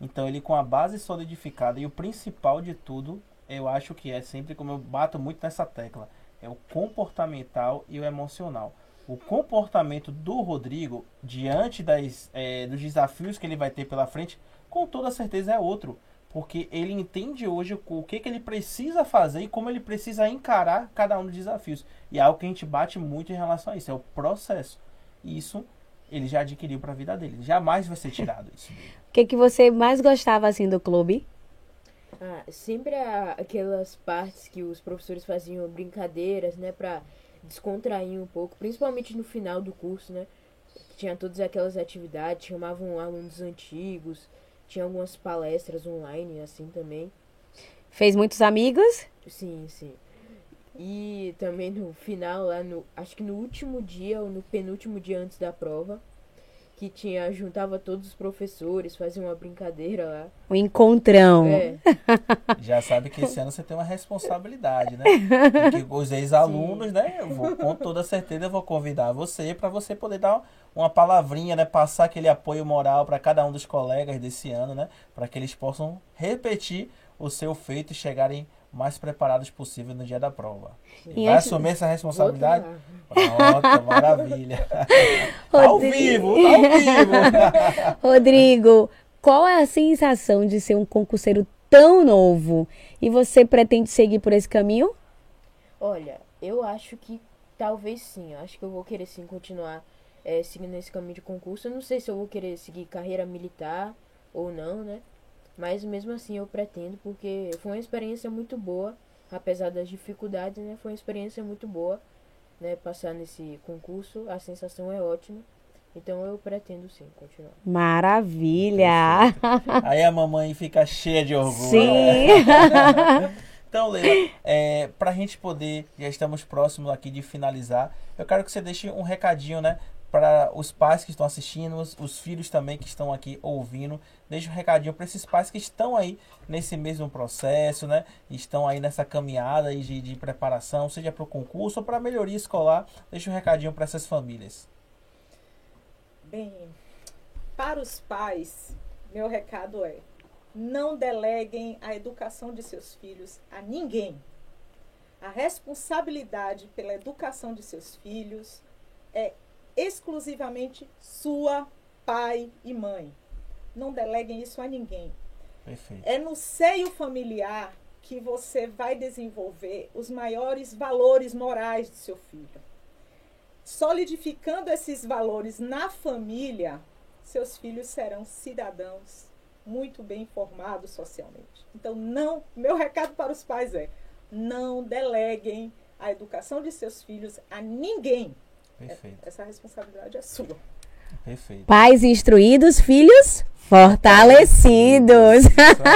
S1: Então ele com a base solidificada e o principal de tudo, eu acho que é sempre como eu bato muito nessa tecla, é o comportamental e o emocional. O comportamento do Rodrigo diante das, é, dos desafios que ele vai ter pela frente, com toda certeza é outro porque ele entende hoje o que, que ele precisa fazer e como ele precisa encarar cada um dos desafios. E é algo que a gente bate muito em relação a isso, é o processo. Isso ele já adquiriu para a vida dele. Jamais vai ser tirado isso.
S2: O que, que você mais gostava assim do clube?
S3: Ah, sempre aquelas partes que os professores faziam brincadeiras, né, para descontrair um pouco, principalmente no final do curso, né? Tinha todas aquelas atividades, chamavam alunos antigos, tinha algumas palestras online, assim, também.
S2: Fez muitos amigos?
S3: Sim, sim. E também no final, lá no. Acho que no último dia, ou no penúltimo dia antes da prova, que tinha, juntava todos os professores, fazia uma brincadeira lá.
S2: Um encontrão.
S3: É.
S1: Já sabe que esse ano você tem uma responsabilidade, né? Porque os ex-alunos, né? Eu vou, com toda certeza eu vou convidar você para você poder dar uma palavrinha, né? Passar aquele apoio moral para cada um dos colegas desse ano, né? Para que eles possam repetir o seu feito e chegarem mais preparados possível no dia da prova.
S2: E
S1: Vai
S2: antes-
S1: assumir essa responsabilidade? Pronto, maravilha. Ao vivo, ao vivo.
S2: Rodrigo, qual é a sensação de ser um concurseiro tão novo? E você pretende seguir por esse caminho?
S3: Olha, eu acho que talvez sim. Eu acho que eu vou querer sim continuar eh, seguindo esse caminho de concurso. Eu não sei se eu vou querer seguir carreira militar ou não, né? Mas mesmo assim eu pretendo, porque foi uma experiência muito boa, apesar das dificuldades, né? Foi uma experiência muito boa, né? Passar nesse concurso, a sensação é ótima. Então eu pretendo sim continuar.
S2: Maravilha!
S1: Aí a mamãe fica cheia de orgulho.
S2: Sim!
S1: Então, Leila, é, para a gente poder, já estamos próximos aqui de finalizar, eu quero que você deixe um recadinho, né? Para os pais que estão assistindo, os, os filhos também que estão aqui ouvindo. Deixe um recadinho para esses pais que estão aí nesse mesmo processo, né? Estão aí nessa caminhada de, de preparação, seja para o concurso ou para a melhoria escolar. Deixe um recadinho para essas famílias.
S4: Bem, para os pais, meu recado é: não deleguem a educação de seus filhos a ninguém. A responsabilidade pela educação de seus filhos é exclusivamente sua, pai e mãe. Não deleguem isso a ninguém.
S1: Perfeito.
S4: É no seio familiar que você vai desenvolver os maiores valores morais do seu filho. Solidificando esses valores na família, seus filhos serão cidadãos muito bem informados socialmente. Então, não, meu recado para os pais é: não deleguem a educação de seus filhos a ninguém.
S1: Perfeito.
S4: Essa responsabilidade é sua.
S1: Perfeito.
S2: Pais instruídos, filhos fortalecidos.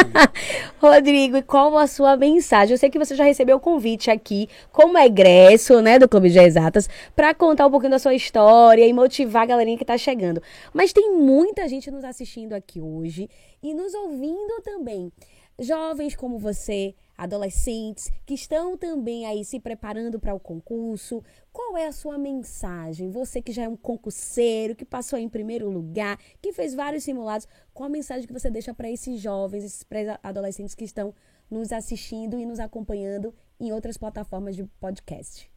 S2: Rodrigo, e qual a sua mensagem? Eu sei que você já recebeu o convite aqui, como egresso, né, do Clube de Exatas, para contar um pouquinho da sua história e motivar a galerinha que tá chegando. Mas tem muita gente nos assistindo aqui hoje e nos ouvindo também. Jovens como você, adolescentes que estão também aí se preparando para o concurso. Qual é a sua mensagem? Você que já é um concurseiro, que passou em primeiro lugar, que fez vários simulados, qual a mensagem que você deixa para esses jovens, esses pré-adolescentes que estão nos assistindo e nos acompanhando em outras plataformas de podcast?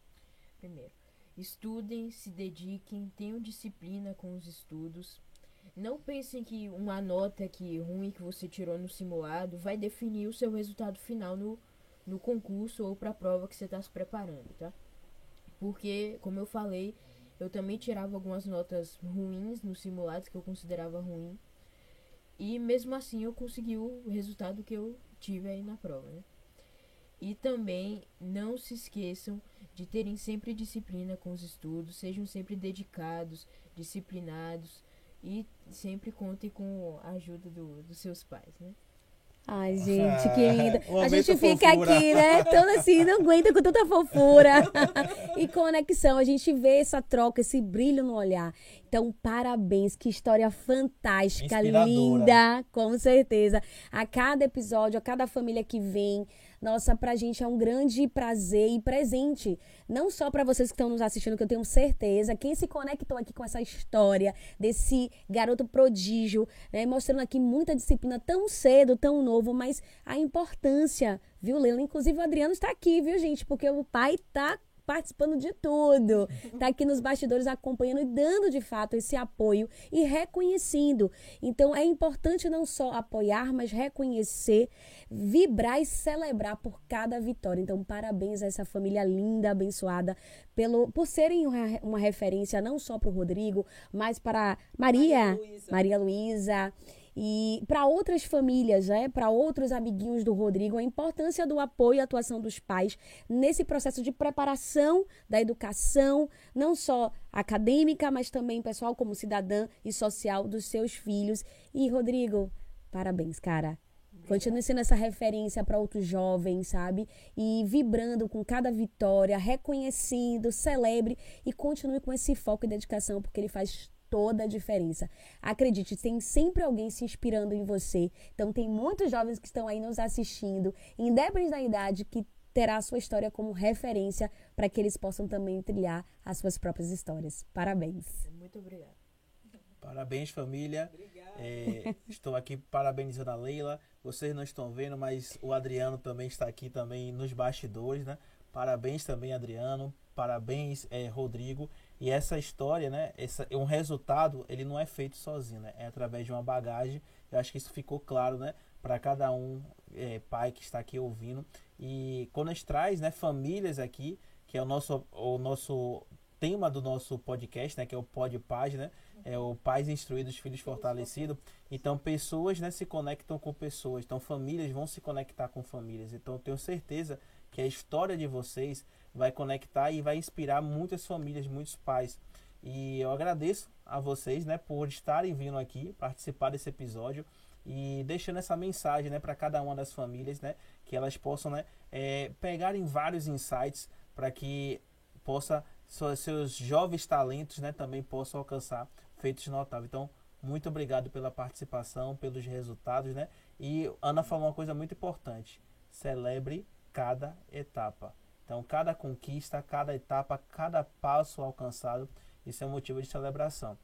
S3: Primeiro, estudem, se dediquem, tenham disciplina com os estudos. Não pensem que uma nota que ruim que você tirou no simulado vai definir o seu resultado final no, no concurso ou para a prova que você está se preparando, tá? Porque, como eu falei, eu também tirava algumas notas ruins nos simulados que eu considerava ruim. E mesmo assim eu consegui o resultado que eu tive aí na prova, né? E também não se esqueçam de terem sempre disciplina com os estudos, sejam sempre dedicados, disciplinados e sempre contem com a ajuda do- dos seus pais, né?
S2: Ai, gente, que linda.
S1: Um
S2: A gente fica
S1: fofura.
S2: aqui, né? Toda assim, não aguenta com tanta fofura. e conexão. A gente vê essa troca, esse brilho no olhar. Então, parabéns. Que história fantástica, linda. Com certeza. A cada episódio, a cada família que vem. Nossa, pra gente é um grande prazer e presente. Não só pra vocês que estão nos assistindo, que eu tenho certeza. Quem se conectou aqui com essa história desse garoto prodígio, né? Mostrando aqui muita disciplina tão cedo, tão novo, mas a importância, viu, Leila? Inclusive o Adriano está aqui, viu, gente? Porque o pai tá participando de tudo. Tá aqui nos bastidores acompanhando e dando de fato esse apoio e reconhecendo. Então é importante não só apoiar, mas reconhecer, vibrar e celebrar por cada vitória. Então parabéns a essa família linda, abençoada pelo por serem uma, uma referência não só para o Rodrigo, mas para Maria,
S4: Maria Luísa.
S2: E para outras famílias, né? para outros amiguinhos do Rodrigo, a importância do apoio e atuação dos pais nesse processo de preparação da educação, não só acadêmica, mas também pessoal como cidadã e social dos seus filhos. E Rodrigo, parabéns, cara. Continue sendo essa referência para outros jovens, sabe? E vibrando com cada vitória, reconhecendo, celebre e continue com esse foco e dedicação, porque ele faz toda a diferença. Acredite, tem sempre alguém se inspirando em você. Então, tem muitos jovens que estão aí nos assistindo, independente da idade, que terá a sua história como referência para que eles possam também trilhar as suas próprias histórias. Parabéns.
S3: Muito obrigado.
S1: Parabéns, família. É, estou aqui parabenizando a Leila. Vocês não estão vendo, mas o Adriano também está aqui também nos bastidores, né? Parabéns também, Adriano. Parabéns, é, Rodrigo. E essa história, né? Essa, um resultado, ele não é feito sozinho, né? É através de uma bagagem. Eu acho que isso ficou claro, né? Para cada um, é, pai que está aqui ouvindo. E quando a gente traz, né? Famílias aqui, que é o nosso, o nosso tema do nosso podcast, né? Que é o Pod Paz, né? é o pais instruídos, filhos fortalecidos. Então, pessoas né, se conectam com pessoas. Então, famílias vão se conectar com famílias. Então, tenho certeza que a história de vocês vai conectar e vai inspirar muitas famílias, muitos pais. E eu agradeço a vocês, né, por estarem vindo aqui participar desse episódio e deixando essa mensagem, né, para cada uma das famílias, né, que elas possam, né, é, pegarem vários insights para que possa seus jovens talentos, né, também possam alcançar feitos notáveis. Então, muito obrigado pela participação, pelos resultados, né? E Ana falou uma coisa muito importante: celebre cada etapa. Então, cada conquista, cada etapa, cada passo alcançado, isso é um motivo de celebração.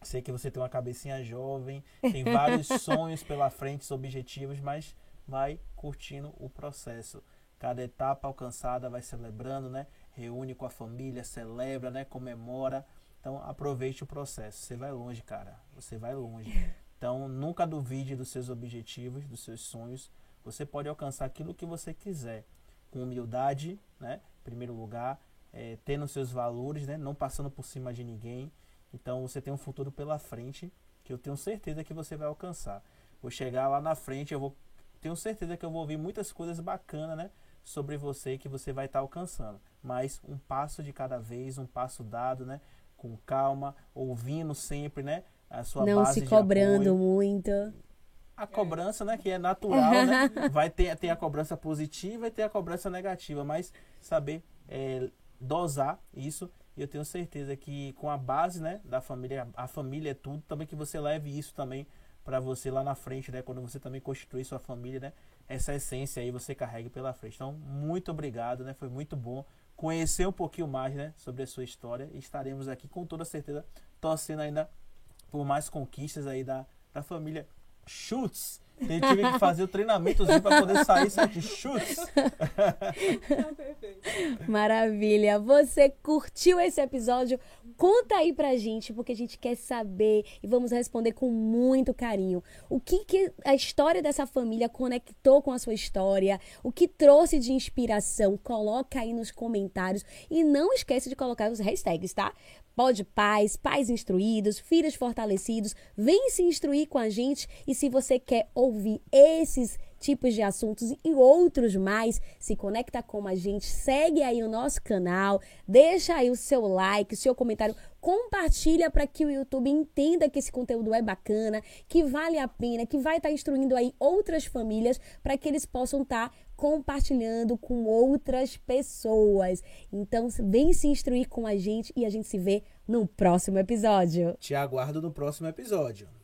S1: Sei que você tem uma cabecinha jovem, tem vários sonhos pela frente, objetivos, mas vai curtindo o processo. Cada etapa alcançada vai celebrando, né? Reúne com a família, celebra, né? Comemora então aproveite o processo. Você vai longe, cara. Você vai longe. Então nunca duvide dos seus objetivos, dos seus sonhos. Você pode alcançar aquilo que você quiser, com humildade, né? Em primeiro lugar, é, tendo seus valores, né? Não passando por cima de ninguém. Então você tem um futuro pela frente que eu tenho certeza que você vai alcançar. Vou chegar lá na frente, eu vou tenho certeza que eu vou ouvir muitas coisas bacanas, né? Sobre você que você vai estar tá alcançando. Mas um passo de cada vez, um passo dado, né? com calma, ouvindo sempre, né? A sua
S2: Não
S1: base
S2: se cobrando muito.
S1: A cobrança, né, que é natural, né? Vai ter, ter a cobrança positiva e ter a cobrança negativa, mas saber é, dosar isso. E eu tenho certeza que com a base, né, da família, a família é tudo, também que você leve isso também para você lá na frente, né, quando você também constituir sua família, né? Essa essência aí você carregue pela frente. Então, muito obrigado, né? Foi muito bom conhecer um pouquinho mais né, sobre a sua história e estaremos aqui com toda certeza torcendo ainda por mais conquistas aí da, da família Schultz. Tem tive que fazer o treinamentozinho para poder sair sete chutes.
S2: Maravilha. Você curtiu esse episódio? Conta aí pra gente, porque a gente quer saber e vamos responder com muito carinho. O que, que a história dessa família conectou com a sua história? O que trouxe de inspiração? Coloca aí nos comentários e não esquece de colocar os hashtags, tá? Pode pais, pais instruídos, filhos fortalecidos, vem se instruir com a gente. E se você quer ouvir esses tipos de assuntos e outros mais, se conecta com a gente, segue aí o nosso canal, deixa aí o seu like, o seu comentário, compartilha para que o YouTube entenda que esse conteúdo é bacana, que vale a pena, que vai estar tá instruindo aí outras famílias para que eles possam estar tá compartilhando com outras pessoas. Então, vem se instruir com a gente e a gente se vê no próximo episódio.
S1: Te aguardo no próximo episódio.